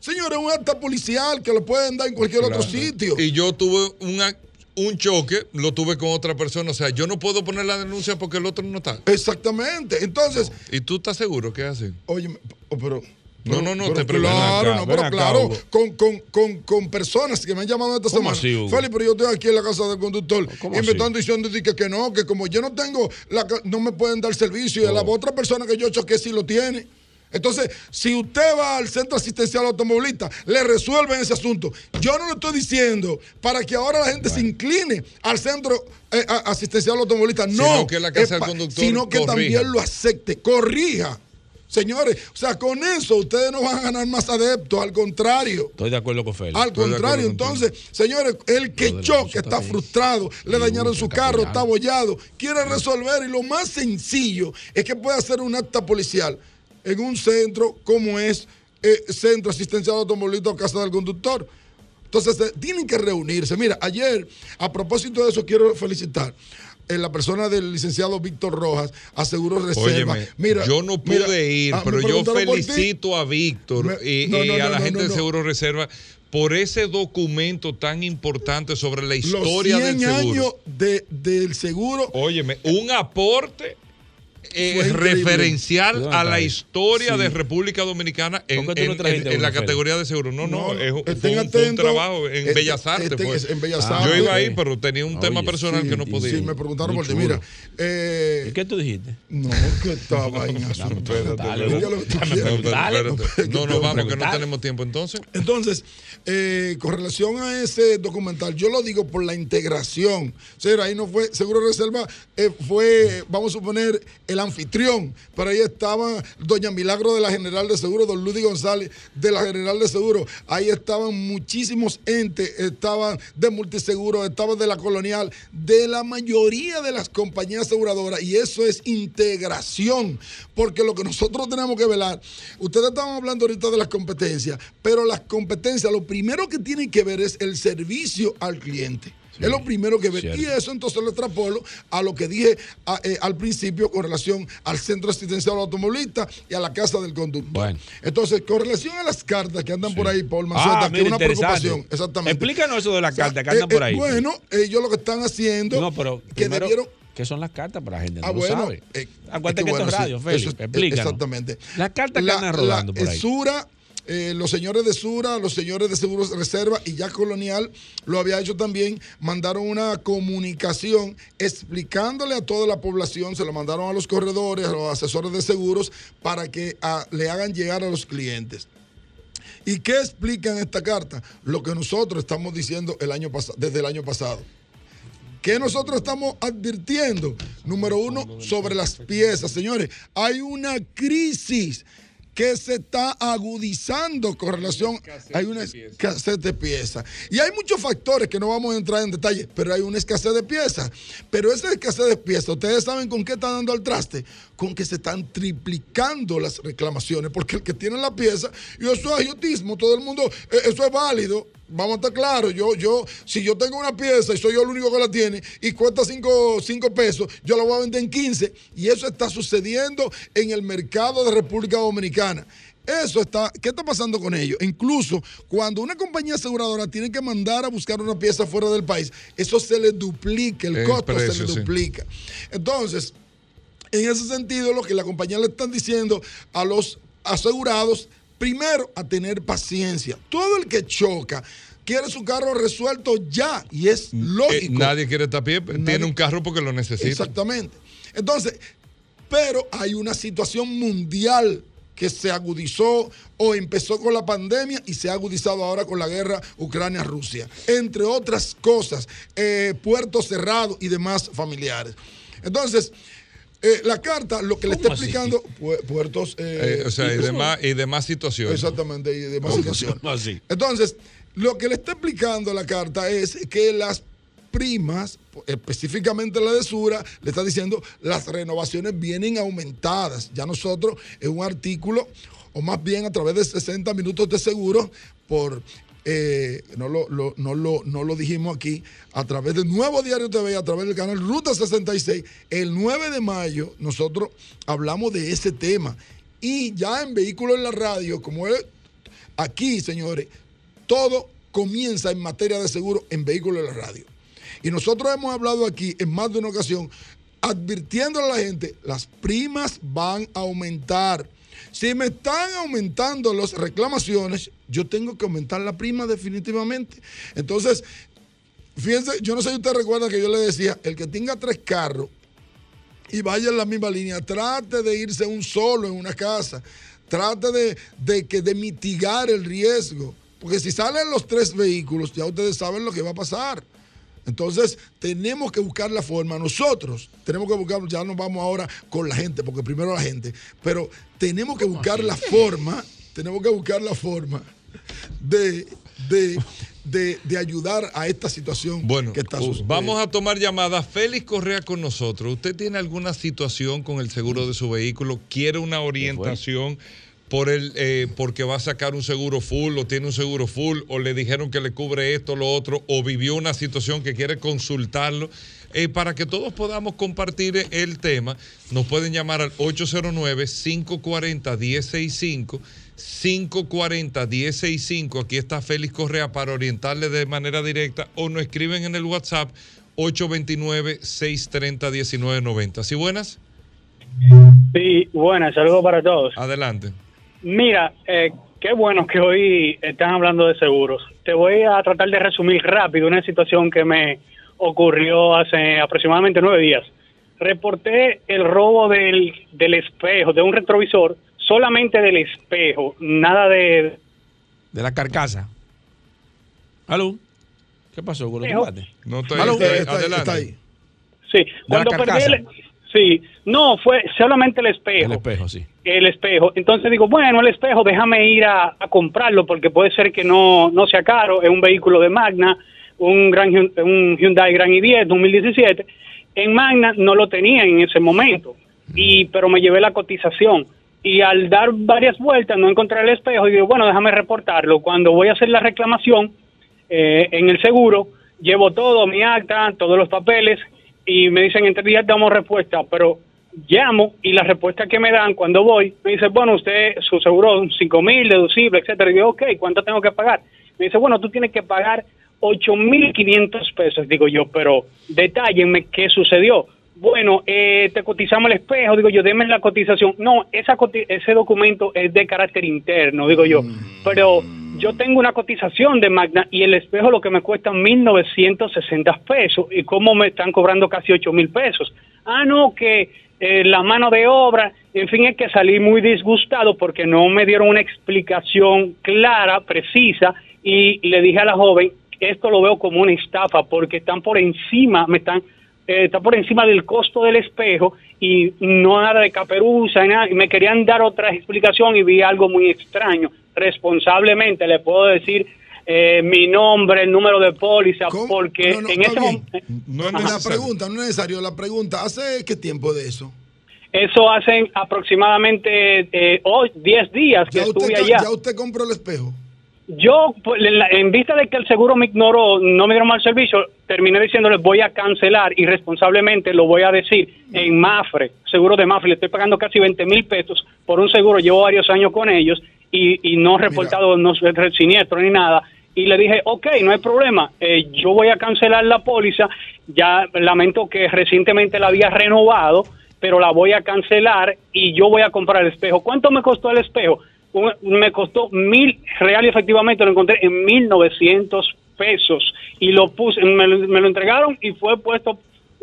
Señores, un acta policial que lo pueden dar en cualquier otro sitio. Y yo tuve una- un choque, lo tuve con otra persona. O sea, yo no puedo poner la denuncia porque el otro no está. Exactamente. Entonces, ¿Y tú estás seguro que es así? oye, oh, pero. No, no, no, pero te pregunto. Claro, no, pero claro, con, con, con, con personas que me han llamado esta ¿Cómo semana. así, pero yo estoy aquí en la casa del conductor ¿Cómo y me así? están diciendo que, que no, que como yo no tengo, la, no me pueden dar servicio y a la Oh. otra persona que yo choqué sí lo tiene. Entonces, si usted va al centro asistencial automovilista, le resuelven ese asunto. Yo no lo estoy diciendo para que ahora la gente se incline al centro eh, asistencial automovilista. No, Sino que la casa del conductor sino que corrija. también lo acepte, corrija. Señores, o sea, con eso ustedes no van a ganar más adeptos, al contrario. Estoy de acuerdo con Félix. Al Estoy contrario, entonces, señores, el que choque está está frustrado, le dañaron su está carro, apoyado. está abollado, quiere resolver y lo más sencillo es que puede hacer un acta policial en un centro como es eh, Centro Asistencial Automovilista o Casa del Conductor. Entonces, eh, tienen que reunirse. Mira, ayer, a propósito de eso, quiero felicitar en la persona del licenciado Víctor Rojas a Seguro Reserva. Óyeme, mira, yo no pude mira, ir, ah, pero yo felicito a Víctor Me- y, no, y no, a no, la gente de. Seguro Reserva por ese documento tan importante sobre la Los historia 100 del seguro. años de- del seguro Óyeme, un aporte eh, referencial ¿Dónde a la historia Sí. de República Dominicana en, ¿Por qué tú no en- trajiste en- en una, la categoría de seguro. No, no, No, es, un- estén fue, un- fue un atentos. trabajo en Este- Bellas Artes. este- fue. en Bellas Yo Artes. iba ahí, pero tenía un tema personal que no podía. Sí, me preguntaron por ti. Mira, eh, ¿Y qué tú dijiste? no, que estaba en asunto. No, no, vamos, que no tenemos tiempo entonces. Entonces, eh, con relación a ese documental, yo lo digo por la integración. O sea, ahí no fue Seguro Reserva, eh, fue, vamos a suponer, el anfitrión. Pero ahí estaba Doña Milagro de la General de Seguro, Don Ludy González de la General de Seguro. Ahí estaban muchísimos entes, estaban de multiseguro, estaban de la colonial, de la mayoría de las compañías aseguradoras. Y eso es integración. Porque lo que nosotros tenemos que velar, ustedes estaban hablando ahorita de las competencias, pero las competencias, lo primero que tienen que ver es el servicio al cliente. Es lo primero que cierto. Y eso entonces lo extrapolo a lo que dije a- eh, al principio con relación al centro asistencial automovilista y a la casa del conductor. Bueno. Entonces, con relación a las cartas que andan por ahí, Paul Ah, Maceta, que mira, es una preocupación. Exactamente. Explícanos eso de las O sea, cartas que andan eh, por eh, ahí. bueno, ellos lo que están haciendo, no, pero que primero, debieron ¿qué son las cartas para la gente? No Ah, lo bueno. sabe. eh, Acuérdate es que, bueno, esto es sí, radio, Félix. eso Explícanos. Exactamente. Las cartas que La- andan rodando la, por ahí. Sura, eh, los señores de Sura, los señores de Seguros Reserva y ya Colonial lo había hecho también, mandaron una comunicación explicándole a toda la población, se lo mandaron a los corredores, a los asesores de seguros, para que ah, le hagan llegar a los clientes. ¿Y qué explica en esta carta? Lo que nosotros estamos diciendo el año desde el año pasado. ¿Qué nosotros estamos advirtiendo? Número uno, sobre las piezas. Señores, hay una crisis que se está agudizando con relación hay una escasez de piezas. Y hay muchos factores que no vamos a entrar en detalle, pero hay una escasez de piezas. Pero esa escasez de piezas, ustedes saben con qué está dando al traste, con que se están triplicando las reclamaciones, porque el que tiene la pieza, y eso es agiotismo, todo el mundo, eh, eso es válido. Vamos a estar claros, yo, yo, si yo tengo una pieza y soy yo el único que la tiene y cuesta 5 pesos, yo la voy a vender en 15. Y eso está sucediendo en el mercado de República Dominicana. Eso está, ¿qué está pasando con ellos? Incluso cuando una compañía aseguradora tiene que mandar a buscar una pieza fuera del país, eso se le duplica, el El costo precio, se le sí. duplica. Entonces, en ese sentido, lo que la compañía le están diciendo a los asegurados, primero, a tener paciencia. Todo el que choca quiere su carro resuelto ya y es Eh, lógico. nadie quiere estar pie, tiene un carro porque lo necesita. Exactamente. Entonces, pero hay una situación mundial que se agudizó o empezó con la pandemia y se ha agudizado ahora con la guerra Ucrania-Rusia, entre otras cosas, eh, puertos cerrados y demás familiares. Entonces, eh, la carta lo que le está explicando, pu- puertos... eh, Eh, o sea, y y- demás, y demás situaciones. Exactamente, y demás ¿Cómo situaciones. así? Entonces, lo que le está explicando la carta es que las primas, específicamente la de Sura, le está diciendo las renovaciones vienen aumentadas. Ya nosotros en un artículo, o más bien a través de 60 minutos de seguro, por eh, no, lo, no, lo, no lo dijimos aquí, a través del nuevo Diario TV, a través del canal Ruta 66, el 9 de mayo nosotros hablamos de ese tema. Y ya en Vehículos en la Radio, como es aquí, señores, todo comienza en materia de seguro en Vehículos en la Radio. Y nosotros hemos hablado aquí en más de una ocasión, advirtiéndole a la gente, las primas van a aumentar. Si me están aumentando las reclamaciones, yo tengo que aumentar la prima definitivamente. Entonces, fíjense, yo no sé si usted recuerda que yo le decía, el que tenga tres carros y vaya en la misma línea, trate de irse un solo en una casa, trate de, de que, de mitigar el riesgo, porque si salen los tres vehículos, ya ustedes saben lo que va a pasar. Entonces, tenemos que buscar la forma. Nosotros tenemos que buscar, ya nos vamos ahora con la gente, porque primero la gente, pero tenemos que buscar la forma, tenemos que buscar la forma de, de, de, de ayudar a esta situación Bueno, que está uh, sucediendo. vamos a tomar llamadas. Félix Correa con nosotros. ¿Usted tiene alguna situación con el seguro de su vehículo? ¿Quiere una orientación por el, eh, porque va a sacar un seguro full o tiene un seguro full o le dijeron que le cubre esto, lo otro o vivió una situación que quiere consultarlo? Eh, para que todos podamos compartir el tema, nos pueden llamar al 809-540-1065. 540-1065. Aquí está Félix Correa para orientarle de manera directa o nos escriben en el WhatsApp 829-630-1990. ¿Sí buenas? Sí, buenas, saludos para todos. Adelante. Mira, eh, qué bueno que hoy están hablando de seguros. Te voy a tratar de resumir rápido una situación que me ocurrió hace aproximadamente nueve días. Reporté el robo del, del espejo, de un retrovisor, solamente del espejo, nada de... De la carcasa. ¿Aló? ¿Qué pasó con los tomates? No estoy- está- está- adelante. está ahí. Sí, cuando perdí el... Sí, no, fue solamente el espejo. El espejo, sí. el espejo. Entonces digo, bueno, el espejo, déjame ir a, a comprarlo porque puede ser que no, no sea caro. Es un vehículo de Magna, un, gran, un Hyundai Grand i10 2017. En Magna no lo tenía en ese momento, y pero me llevé la cotización. Y al dar varias vueltas no encontré el espejo y digo, bueno, déjame reportarlo. Cuando voy a hacer la reclamación eh, en el seguro, llevo todo, mi acta, todos los papeles, y me dicen, entre días damos respuesta, pero llamo y la respuesta que me dan cuando voy, me dice, bueno, usted, su seguro, 5 mil, deducible, etcétera. Y digo, ok, ¿cuánto tengo que pagar? Me dice, bueno, tú tienes que pagar 8 mil 500 pesos. Digo yo, pero detállenme qué sucedió. Bueno, eh, te cotizamos el espejo, digo yo, deme la cotización. No, esa coti- ese documento es de carácter interno, digo yo. Pero yo tengo una cotización de Magna y el espejo lo que me cuesta 1.960 pesos. ¿Y cómo me están cobrando casi 8 mil pesos? Ah, no, que eh, la mano de obra, en fin, es que salí muy disgustado porque no me dieron una explicación clara, precisa, y le dije a la joven, esto lo veo como una estafa porque están por encima, me están, eh, está por encima del costo del espejo y no nada de caperuza, nada, y me querían dar otra explicación y vi algo muy extraño. Responsablemente le puedo decir eh, mi nombre, el número de póliza, porque No, no, en ese momento... No es la pregunta, no es necesario. La pregunta, ¿hace qué tiempo de eso? Eso hacen aproximadamente eh, hoy 10 días que ¿Ya estuve allá. ya usted compró el espejo? Yo, pues, en la- en vista de que el seguro me ignoró, no me dieron mal servicio, terminé diciéndoles voy a cancelar y responsablemente lo voy a decir en Mafre, seguro de Mafre, le estoy pagando casi 20 mil pesos por un seguro, llevo varios años con ellos y, y no he reportado no sé, siniestro ni nada. Y le dije, ok, no hay problema, eh, yo voy a cancelar la póliza, ya lamento que recientemente la había renovado, pero la voy a cancelar y yo voy a comprar el espejo. ¿Cuánto me costó el espejo? Un- me costó mil real y efectivamente lo encontré en mil novecientos pesos y lo puse, me, lo- me lo entregaron y fue puesto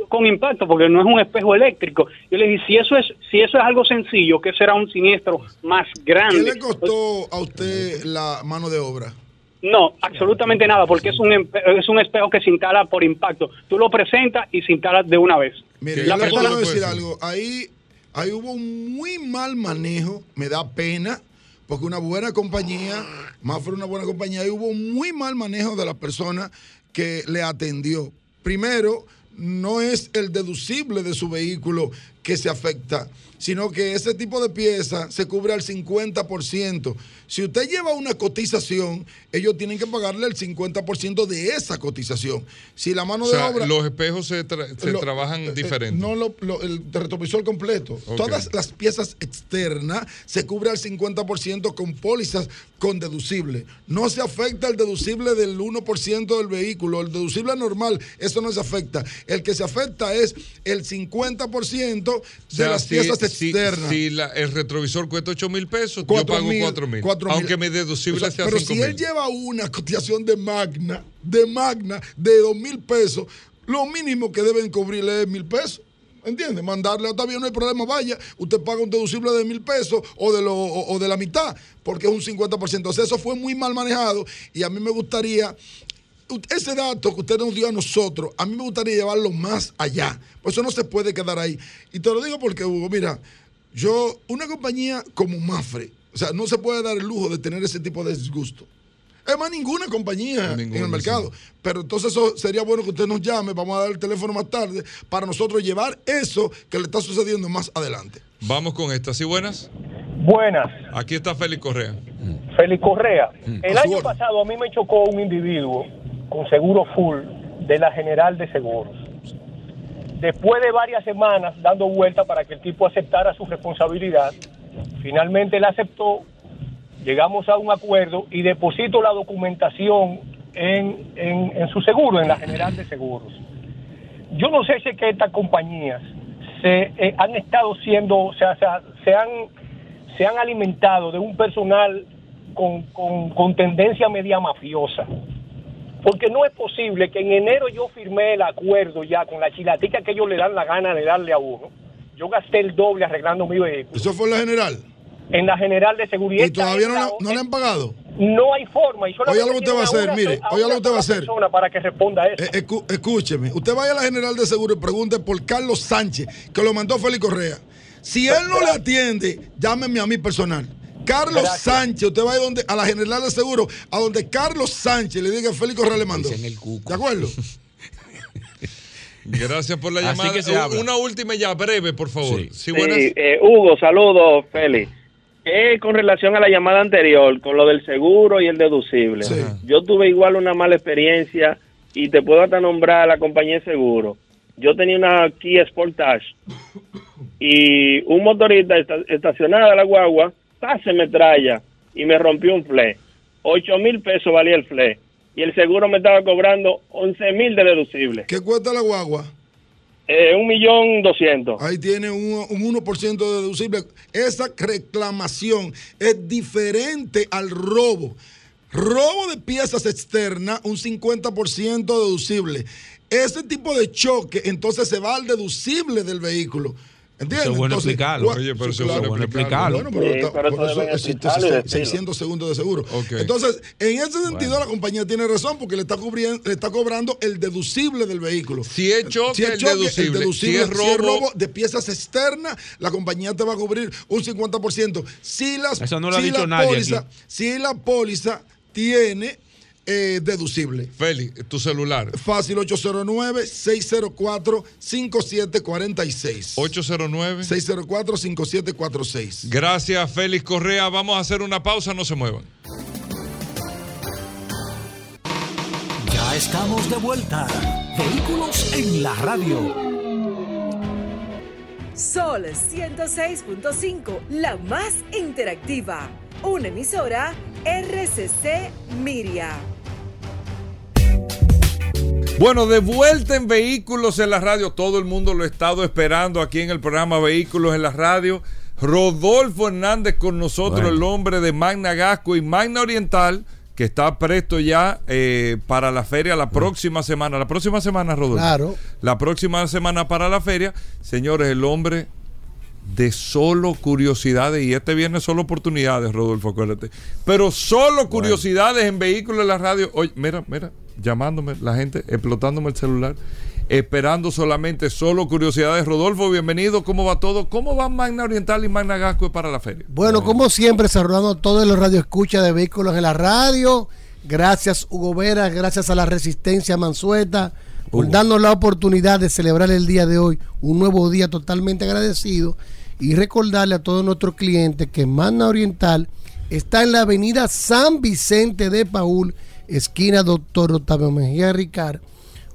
con impacto porque no es un espejo eléctrico. Yo le dije, si eso es si eso es algo sencillo, ¿qué será un siniestro más ¿Qué grande? le costó a usted la mano de obra? No, absolutamente nada, porque es un es un espejo que se instala por impacto. Tú lo presentas y se instala de una vez. Mire, La yo le persona- puedo decir algo. Ahí, ahí hubo un muy mal manejo. Me da pena. Porque una buena compañía, más fue una buena compañía, ahí hubo muy mal manejo de la persona que le atendió. Primero, no es el deducible de su vehículo que se afecta, sino que ese tipo de pieza se cubre al 50%. Si usted lleva una cotización, ellos tienen que pagarle el 50% de esa cotización. Si la mano O sea, de obra... los espejos se, tra- se Lo- trabajan eh, diferente. No, lo- lo- el retrovisor completo. Todas las piezas externas se cubre al 50% con pólizas con deducible. No se afecta el deducible del 1% del vehículo. El deducible normal, eso no se afecta. El que se afecta es el 50% de O sea, las piezas si- Si, la- el retrovisor cuesta 8 mil pesos, yo pago mil, 4 mil. Aunque mi deducible O sea, sea Pero 5 si él lleva una cotización de Magna, de Magna, de dos mil pesos, lo mínimo que deben cubrirle es mil pesos. ¿Entiende? Mandarle, está bien, no hay problema, vaya, usted paga un deducible de mil pesos o de, lo, o, o de la mitad, porque es un 50%. O sea, eso fue muy mal manejado y a mí me gustaría, ese dato que usted nos dio a nosotros, a mí me gustaría llevarlo más allá. Por eso no se puede quedar ahí. Y te lo digo porque, Hugo, mira, yo, una compañía como Mafre, o sea, no se puede dar el lujo de tener ese tipo de disgusto. Es más, ninguna compañía en el mercado. Pero entonces eso sería bueno que usted nos llame, vamos a dar el teléfono más tarde, para nosotros llevar eso que le está sucediendo más adelante. Vamos con esta. ¿Sí, buenas? Buenas, Aquí está Félix Correa. Félix Correa. El A su año pasado a mí me chocó un individuo con seguro full de la General de Seguros. Después de varias semanas dando vuelta para que el tipo aceptara su responsabilidad, finalmente él aceptó, llegamos a un acuerdo y deposito la documentación en, en- su seguro, en la General de Seguros. Yo no sé si es que estas compañías se eh, han estado siendo, o sea, se, se han, se han alimentado de un personal con, con, con tendencia media mafiosa. Porque no es posible que en enero yo firmé el acuerdo ya con la chilatica que ellos le dan la gana de darle a uno. Yo gasté el doble arreglando mi vehículo. ¿Eso fue en la general? En la general de seguridad. ¿Y todavía no, la- no le han pagado? No hay forma. Y Oiga lo que usted va a hacer, mire, oiga lo que usted va a hacer. para que responda eso. Eh, escu- escúcheme, usted vaya a la General de Seguro y pregunte por Carlos Sánchez, que lo mandó Félix Correa. Si él no le atiende, llámeme a mí personal. Carlos Gracias. Sánchez, usted vaya donde, a la General de Seguro, a donde Carlos Sánchez le diga Félix Correa le mandó. ¿De acuerdo? Gracias por la Así llamada. que se habla. Una última ya, breve, por favor. Sí, Sí, buenas. eh, Hugo, saludos, Félix. Eh, con relación a la llamada anterior, con lo del seguro y el deducible. Yo tuve igual una mala experiencia y te puedo hasta nombrar a la compañía de seguro. Yo tenía una Kia Sportage y un motorista esta- estacionada la guagua. Se me traya y me rompió un fle. Ocho mil pesos valía el fle y el seguro me estaba cobrando once mil de deducible. ¿Qué cuesta la guagua? Eh, un millón doscientos. Ahí tiene un, un 1% de deducible. Esa reclamación es diferente al robo. Robo de piezas externas, un 50% deducible. Ese tipo de choque, entonces se va al deducible del vehículo. ¿Entiendes? Eso es bueno Entonces, explicarlo. Oye, pero eso es bueno explicarlo. Bueno, pero Sí, está- pero por eso existe explicarlo y ese decirlo. 600 segundos de seguro. Entonces, en ese sentido, la compañía tiene razón porque le está, cubriendo, le está cobrando el deducible del vehículo. Si es choque, el deducible. Si es si es robo- de piezas externas, la compañía te va a cubrir un 50%. Si, las, Eso no lo ha si dicho la nadie póliza, aquí. si la póliza tiene eh, deducible. Félix, tu celular. Fácil 809-604-5746. 809. 604-5746. Gracias, Félix Correa. Vamos a hacer una pausa, no se muevan. Ya estamos de vuelta. Vehículos en la radio. Sol 106.5, la más interactiva. Una emisora RCC Miria. Bueno, de vuelta en Vehículos en la Radio. Todo el mundo lo ha estado esperando aquí en el programa Vehículos en la Radio. Rodolfo Hernández con nosotros, Bueno. el hombre de Magna Gasco y Magna Oriental, que está presto ya eh, para la feria la próxima semana. La próxima semana, Rodolfo. Claro. La próxima semana para la feria. Señores, el hombre de solo curiosidades. Y este viernes solo oportunidades, Rodolfo, acuérdate. Pero solo curiosidades en vehículos en la radio. Oye, mira, mira, llamándome la gente, explotándome el celular. Esperando solamente solo curiosidades. Rodolfo, bienvenido. ¿Cómo va todo? ¿Cómo va Magna Oriental y Magna Gasco para la feria? Bueno, como siempre, saludando a todos los radioescuchas de vehículos en la radio. Gracias, Hugo Vera, gracias a la Resistencia Mansueta por darnos la oportunidad de celebrar el día de hoy, un nuevo día totalmente agradecido. Y recordarle a todos nuestros clientes que Magna Oriental está en la avenida San Vicente de Paul, esquina Doctor Octavio Mejía Ricard,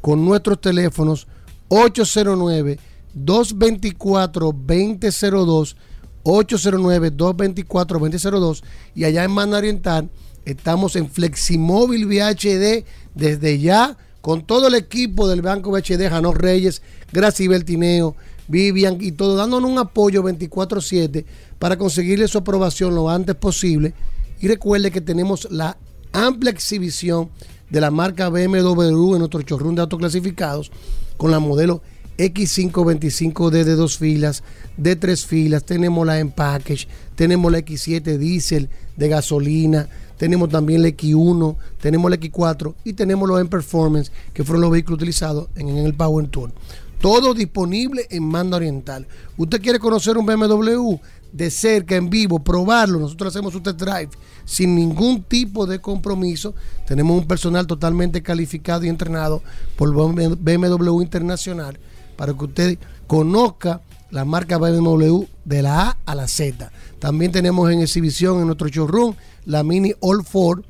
con nuestros teléfonos 809-224-2002, 809-224-2002 y allá en Mano Oriental estamos en Fleximóvil VHD desde ya con todo el equipo del Banco VHD, Janós Reyes, Gracibel Tineo, Vivian y todo, dándonos un apoyo 24-7 para conseguirle su aprobación lo antes posible. Y recuerde que tenemos la amplia exhibición de la marca BMW en nuestro showroom de autoclasificados con la modelo X525D de dos filas, de tres filas, tenemos la en package, tenemos la X7 diésel de gasolina, tenemos también la X1, tenemos la X4 y tenemos los en performance que fueron los vehículos utilizados en el Power Tour. Todo disponible en Manda Oriental. ¿Usted quiere conocer un BMW de cerca, en vivo, probarlo? Nosotros hacemos un test drive sin ningún tipo de compromiso. Tenemos un personal totalmente calificado y entrenado por BMW Internacional para que usted conozca la marca BMW de la A a la Z. También tenemos en exhibición en nuestro showroom la Mini All Ford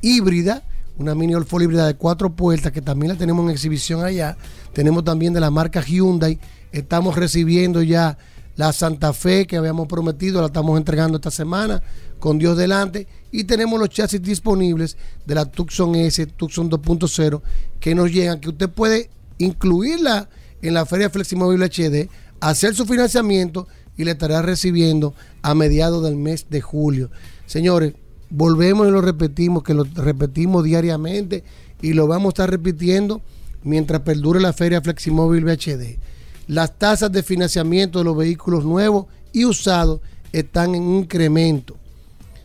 híbrida, una Mini All híbrida de cuatro puertas que también la tenemos en exhibición allá. Tenemos también de la marca Hyundai. Estamos recibiendo ya la Santa Fe que habíamos prometido, la estamos entregando esta semana con Dios delante. Y tenemos los chasis disponibles de la Tucson S, Tucson 2.0 que nos llegan, que usted puede incluirla en la Feria Fleximóvil HD hacer su financiamiento y le estará recibiendo a mediados del mes de julio. Señores, volvemos y lo repetimos, que lo repetimos diariamente y lo vamos a estar repitiendo mientras perdure la feria Fleximóvil VHD. Las tasas de financiamiento de los vehículos nuevos y usados están en incremento.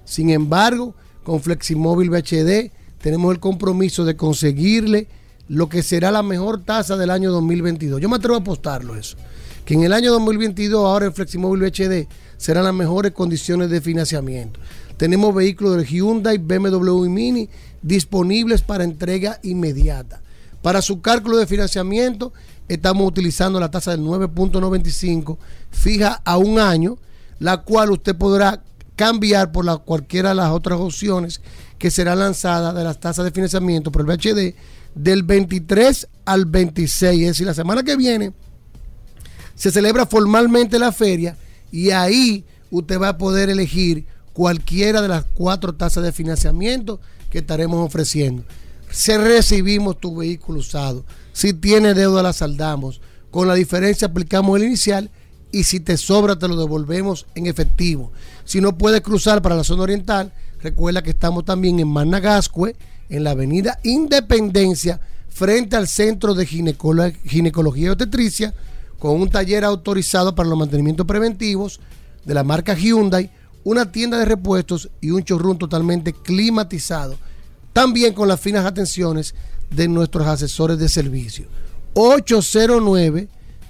Sin embargo, con Fleximóvil VHD tenemos el compromiso de conseguirle lo que será la mejor tasa del año 2022. Yo me atrevo a apostarlo eso. Que en el año 2022 ahora el Fleximóvil VHD serán las mejores condiciones de financiamiento. Tenemos vehículos de Hyundai, BMW y Mini disponibles para entrega inmediata. Para su cálculo de financiamiento estamos utilizando la tasa del 9.95 fija a un año, la cual usted podrá cambiar por cualquiera de las otras opciones que será lanzada de las tasas de financiamiento por el BHD del 23 al 26. Es decir, la semana que viene se celebra formalmente la feria y ahí usted va a poder elegir cualquiera de las cuatro tasas de financiamiento que estaremos ofreciendo. Si recibimos tu vehículo usado, si tiene deuda la saldamos, con la diferencia aplicamos el inicial y si te sobra te lo devolvemos en efectivo. Si no puedes cruzar para la zona oriental, recuerda que estamos también en Managascue, en la avenida Independencia, frente al Centro de Ginecología y Obstetricia, con un taller autorizado para los mantenimientos preventivos de la marca Hyundai, una tienda de repuestos y un chorrón totalmente climatizado. También con las finas atenciones de nuestros asesores de servicio. 809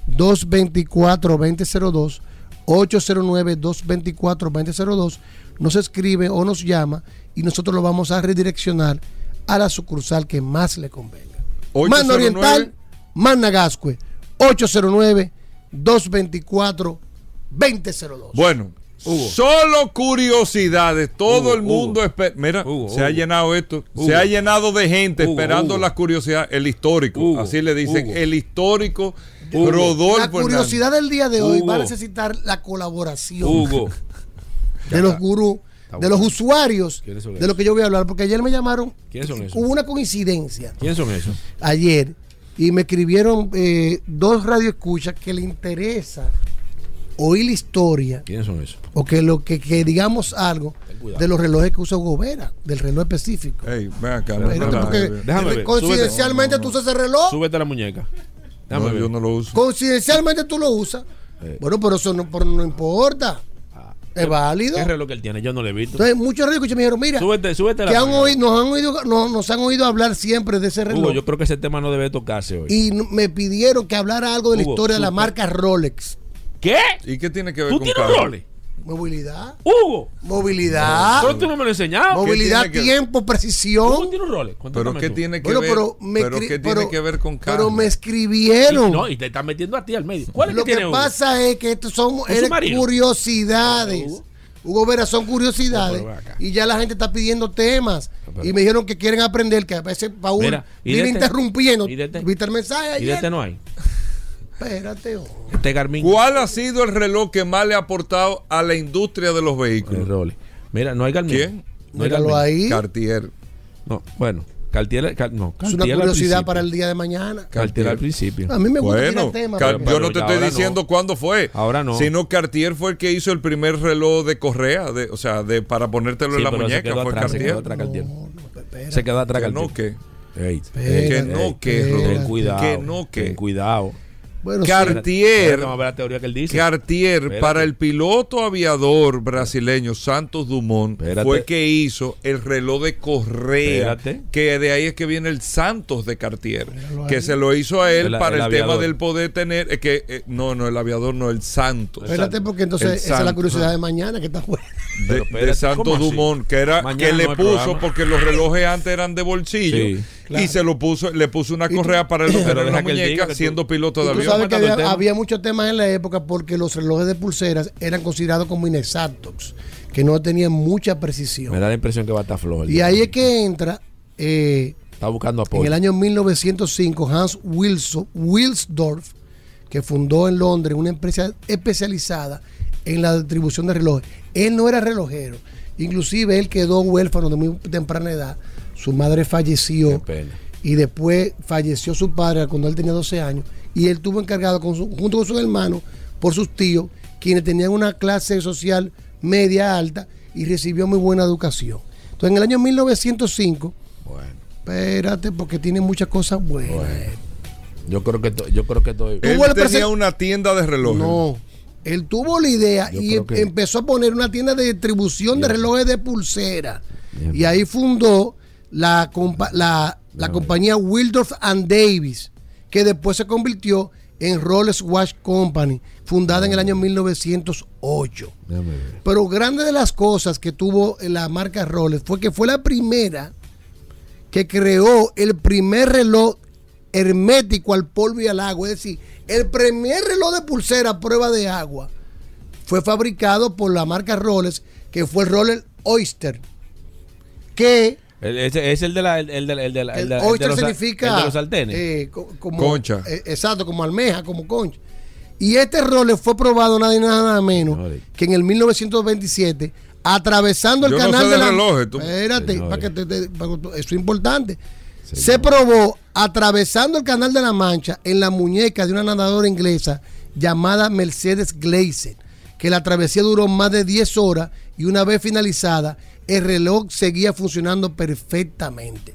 224-2002, 809-224-2002, nos escribe o nos llama y nosotros lo vamos a redireccionar a la sucursal que más le convenga. Mano Oriental, Managascue, 809-224-2002. Bueno, Solo curiosidades. Todo el mundo espera. Mira, se ha llenado esto. Se ha llenado de gente esperando la curiosidad. El histórico. Así le dicen. El histórico Rodolfo. La curiosidad del día de hoy va a necesitar la colaboración de los gurús, de los usuarios de lo que yo voy a hablar. Porque ayer me llamaron. ¿Quiénes son esos? Hubo una coincidencia. ¿Quiénes son esos? Ayer. Y me escribieron eh, dos radioescuchas que le interesa oír la historia. ¿Quiénes son esos? O que, lo, que, que digamos algo de los relojes que usa Gobera, del reloj específico. Ey, ven acá. Déjame ver. Coincidencialmente tú usas ese reloj. Súbete la muñeca. Déjame no, ver. Yo no lo uso. Coincidencialmente tú lo usas. Eh. Bueno, pero eso no, pero no importa. Ah. Es válido. ¿Qué reloj que él tiene? Yo no lo he visto. Entonces, muchos relojes me dijeron, mira, súbete, súbete que han oído, nos, han oído, nos, nos, han oído hablar siempre de ese reloj. Hugo, yo creo que ese tema no debe tocarse hoy. Y me pidieron que hablara algo de la historia de la marca Rolex. ¿Qué? ¿Y qué tiene que ver ¿Tú con tienes Rolex? Movilidad. Hugo. Movilidad. Pero tú no me lo enseñado. Movilidad, tiempo, precisión. ¿Cómo tiene un Rolex? Pero ¿qué tiene que ver? Pero, me pero ¿qué tiene que ver con Pero me escribieron. Y, no, y te están metiendo a ti al medio. ¿Cuál es Lo que, que pasa es que estos son curiosidades. Hugo Vera son curiosidades y ya la gente está pidiendo temas y me dijeron que quieren aprender que a veces Paul Mira, viene este- interrumpiendo. ¿Viste el mensaje ayer? Y de este no hay. Espérate. Este Garmin. ¿Cuál ha sido el reloj que más le ha aportado a la industria de los vehículos? El Rolex. Mira, no hay Garmin. ¿Quién? No hay Míralo Garmin. ahí. Cartier. No, bueno. Cartier, Car- no, Es una Cartier curiosidad para el día de mañana. Cartier al principio. A mí me gusta Bueno, tirar temas. Car- yo no te estoy diciendo no. cuándo fue. Ahora no. Sino Cartier fue el que hizo el primer reloj de correa, de, o sea, de para ponértelo Sí, en la pero se muñeca. quedó Fue atrás, se Cartier. quedó atrás Cartier. espérate. Se quedó atrás Que Cartier. no, que. Ey, Espérate, Que no, que, ten cuidado. Que no, que. Ten cuidado. Bueno. Cartier. Vamos a ver la teoría que él dice. Cartier, Espérate. para el piloto aviador brasileño Santos Dumont, Espérate. fue que hizo el reloj de correa, Espérate. que de ahí es que viene el Santos de Cartier, que se lo hizo a él El- para el el, tema del poder tener, es que eh, no, no, el aviador no, el Santos. Espérate, porque entonces esa es la curiosidad de mañana que está fuera. De, Santos. Dumont, que era Mañana que le no puso, programa. porque los relojes antes eran de bolsillo, Sí, claro. y se lo puso, le puso una correa para él Pero en deja la muñeca tú- siendo piloto de tú avión. sabes que el había, había muchos temas en la época porque los relojes de pulseras eran considerados como inexactos, que no tenían mucha precisión. Me da la impresión que va a estar flojo. el Y ahí es que entra eh, Está buscando en apoyo. el año 1905 Hans Wilson, Wilsdorf, que fundó en Londres una empresa especializada en la distribución de relojes. Él no era relojero, inclusive él quedó huérfano de muy temprana edad. Su madre falleció y después falleció su padre cuando él tenía 12 años y él tuvo encargado con su- junto con sus hermanos por sus tíos, quienes tenían una clase social media alta y recibió muy buena educación. Entonces, en el año 1905, Bueno. espérate, porque tiene muchas cosas buenas. Yo creo que yo creo que estoy. Él tenía una tienda de relojes. No, él tuvo la idea Yo y em- que- empezó a poner una tienda de distribución de relojes de pulsera. Y ahí fundó la, compa- la, la compañía Wildorf and Davis, que después se convirtió en Rolex Watch Company, fundada en el año 1908. Déjame ver. Pero grande de las cosas que tuvo la marca Rolex fue que fue la primera que creó el primer reloj hermético al polvo y al agua. Es decir, el primer reloj de pulsera a prueba de agua fue fabricado por la marca Rolex, que fue el Rolex Oyster. Que El- es el de la. El, el de el de la- el el de- el de Oyster los, significa. el de los sartenes. eh, como, Concha. eh, exacto, como almeja, como concha. Y este Rolex fue probado nada y nada menos que en el 1927, atravesando el Yo no canal sé de de la. relojes, tú. Espérate, Señores. para que te- te- para eso es importante. Se probó atravesando el canal de la Mancha en la muñeca de una nadadora inglesa llamada Mercedes Glazer, que la travesía duró más de 10 horas y una vez finalizada, el reloj seguía funcionando perfectamente.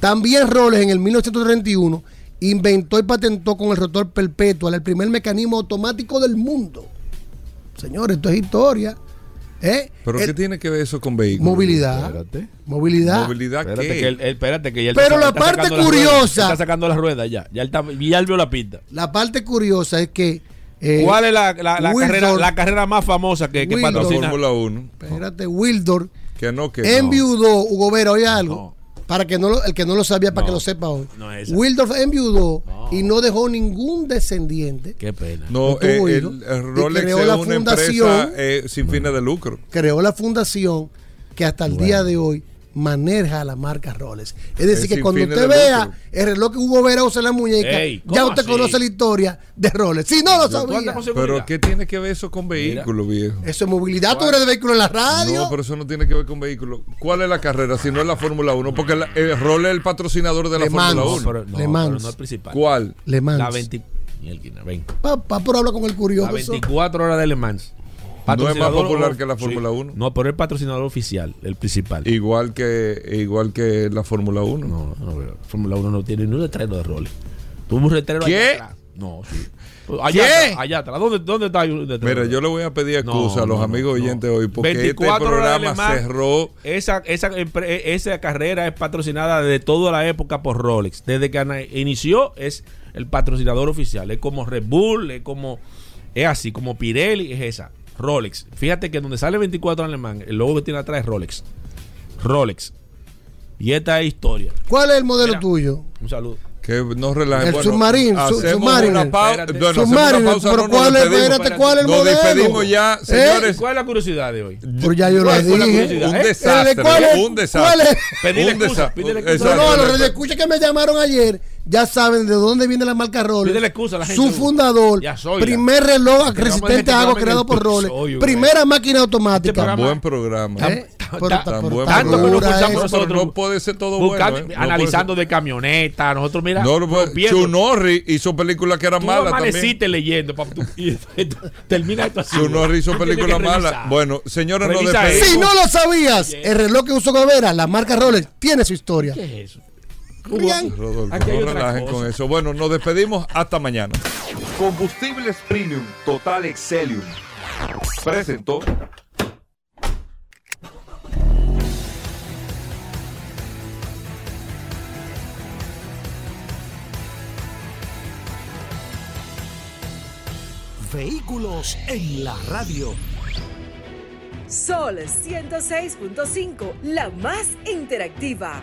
También Rolex en el 1931 inventó y patentó con el rotor perpetual el primer mecanismo automático del mundo. Señores, esto es historia. ¿Eh? ¿Pero El- qué tiene que ver eso con vehículos? Movilidad. Espérate. Movilidad. ¿Movilidad Espérate qué? que él, él- espérate que ya él Pero está- la está parte ruedas, curiosa- está sacando las ruedas ya. Ya él, está, ya él vio la pista. La parte curiosa es que. eh, ¿Cuál es la, la- la Wildor- carrera, la carrera más famosa que, que Wildor- La patrocina? Fórmula 1. Espérate, Wildor Que no, que no. enviudó, Hugo Vera, oye algo. Para que no lo- el que no lo sabía, para que lo sepa hoy. no es. Wildorf enviudó y no dejó ningún descendiente. Qué pena. No, eh, el, el Rolex creó la una fundación. empresa eh, sin fines de lucro. Creó la fundación que hasta el día de hoy maneja la marca Rolex. Es decir, Es que cuando usted vea el reloj que Hugo Vera usa en la muñeca, Ey, ya ¿cómo usted así? conoce la historia de Rolex. Si no lo ¿Tú andas sabía. Pero ¿qué tiene que ver eso con vehículos, viejo? Eso es movilidad. Tú eres de vehículo en la radio. No, pero eso no tiene que ver con vehículos. ¿Cuál es la carrera si no es la Fórmula 1? Porque la- el Rolex es el patrocinador de la Le Mans. Fórmula No, 1. pero, no, Le Mans. pero no es principal. ¿Cuál? Le Mans. La 20. Mielquina, ven. Papá, por hablar con el La curioso. 24 horas de Le Mans. No es más popular que la sí. Fórmula 1. No, pero el patrocinador oficial, el principal. Igual que, igual que la Fórmula 1. No, no, pero Fórmula 1 no tiene ni un letrero de roles. Tuvo un letrero ¿Qué? allá atrás. No, sí. Allá allá atrás. ¿Dónde, dónde está el? Mira, yo le voy a pedir excusa No, a los no, amigos no, oyentes hoy porque este 24 horas de Le programa cerró. Esa, esa, empre- esa carrera es patrocinada de toda la época por Rolex. Desde que inició es el patrocinador oficial. Es como Red Bull, es como. Es así, como Pirelli, es esa. Rolex. Fíjate que donde sale 24 en alemán, el logo que tiene atrás es Rolex. Rolex. Y esta es historia. ¿Cuál es el modelo Mira. tuyo? Un saludo. Que no relajen. El Bueno, Submarino, su- hacemos Submariner. una pausa. Espérate. Bueno, pausa. pero no nos ¿cuál es- espérate, ¿cuál es el Nos modelo? despedimos ya, ¿Eh? señores. ¿Cuál es la curiosidad de hoy? Pero ya yo lo ¿Cuál dije. curiosidad? Un ¿Eh? desastre. ¿Cuál es- Un cuál desastre. es? Pedirle Un excusa. No, no, escucha que me llamaron ayer ya saben de dónde viene la marca Rolex. Pídele excusa a la gente. Su fundador, soy, primer reloj a resistente a que agua programa creado por Rolex. Primera máquina automática. Este Tan programa- buen programa. ¿Eh? Pero Ta- ta- tan buen tan Tanto que nos nosotros. no puede ser todo buscando, bueno. ¿eh? No analizando de camioneta. Nosotros, mira. No, no Norris hizo películas que eran Tú malas también. amaneciste leyendo. pa- tú- y- termina esto así. Chuck Norris hizo películas malas. Bueno, señores, despedimos. Si no lo sabías, el reloj que usó Gobera, la marca Rolex, tiene su historia. ¿Qué es eso? Rodolfo, Aquí no relajen cosa. con eso. Bueno, nos despedimos hasta mañana. Combustibles Premium Total Excelium. Presentó. Vehículos en la radio. Sol 106.5, la más interactiva.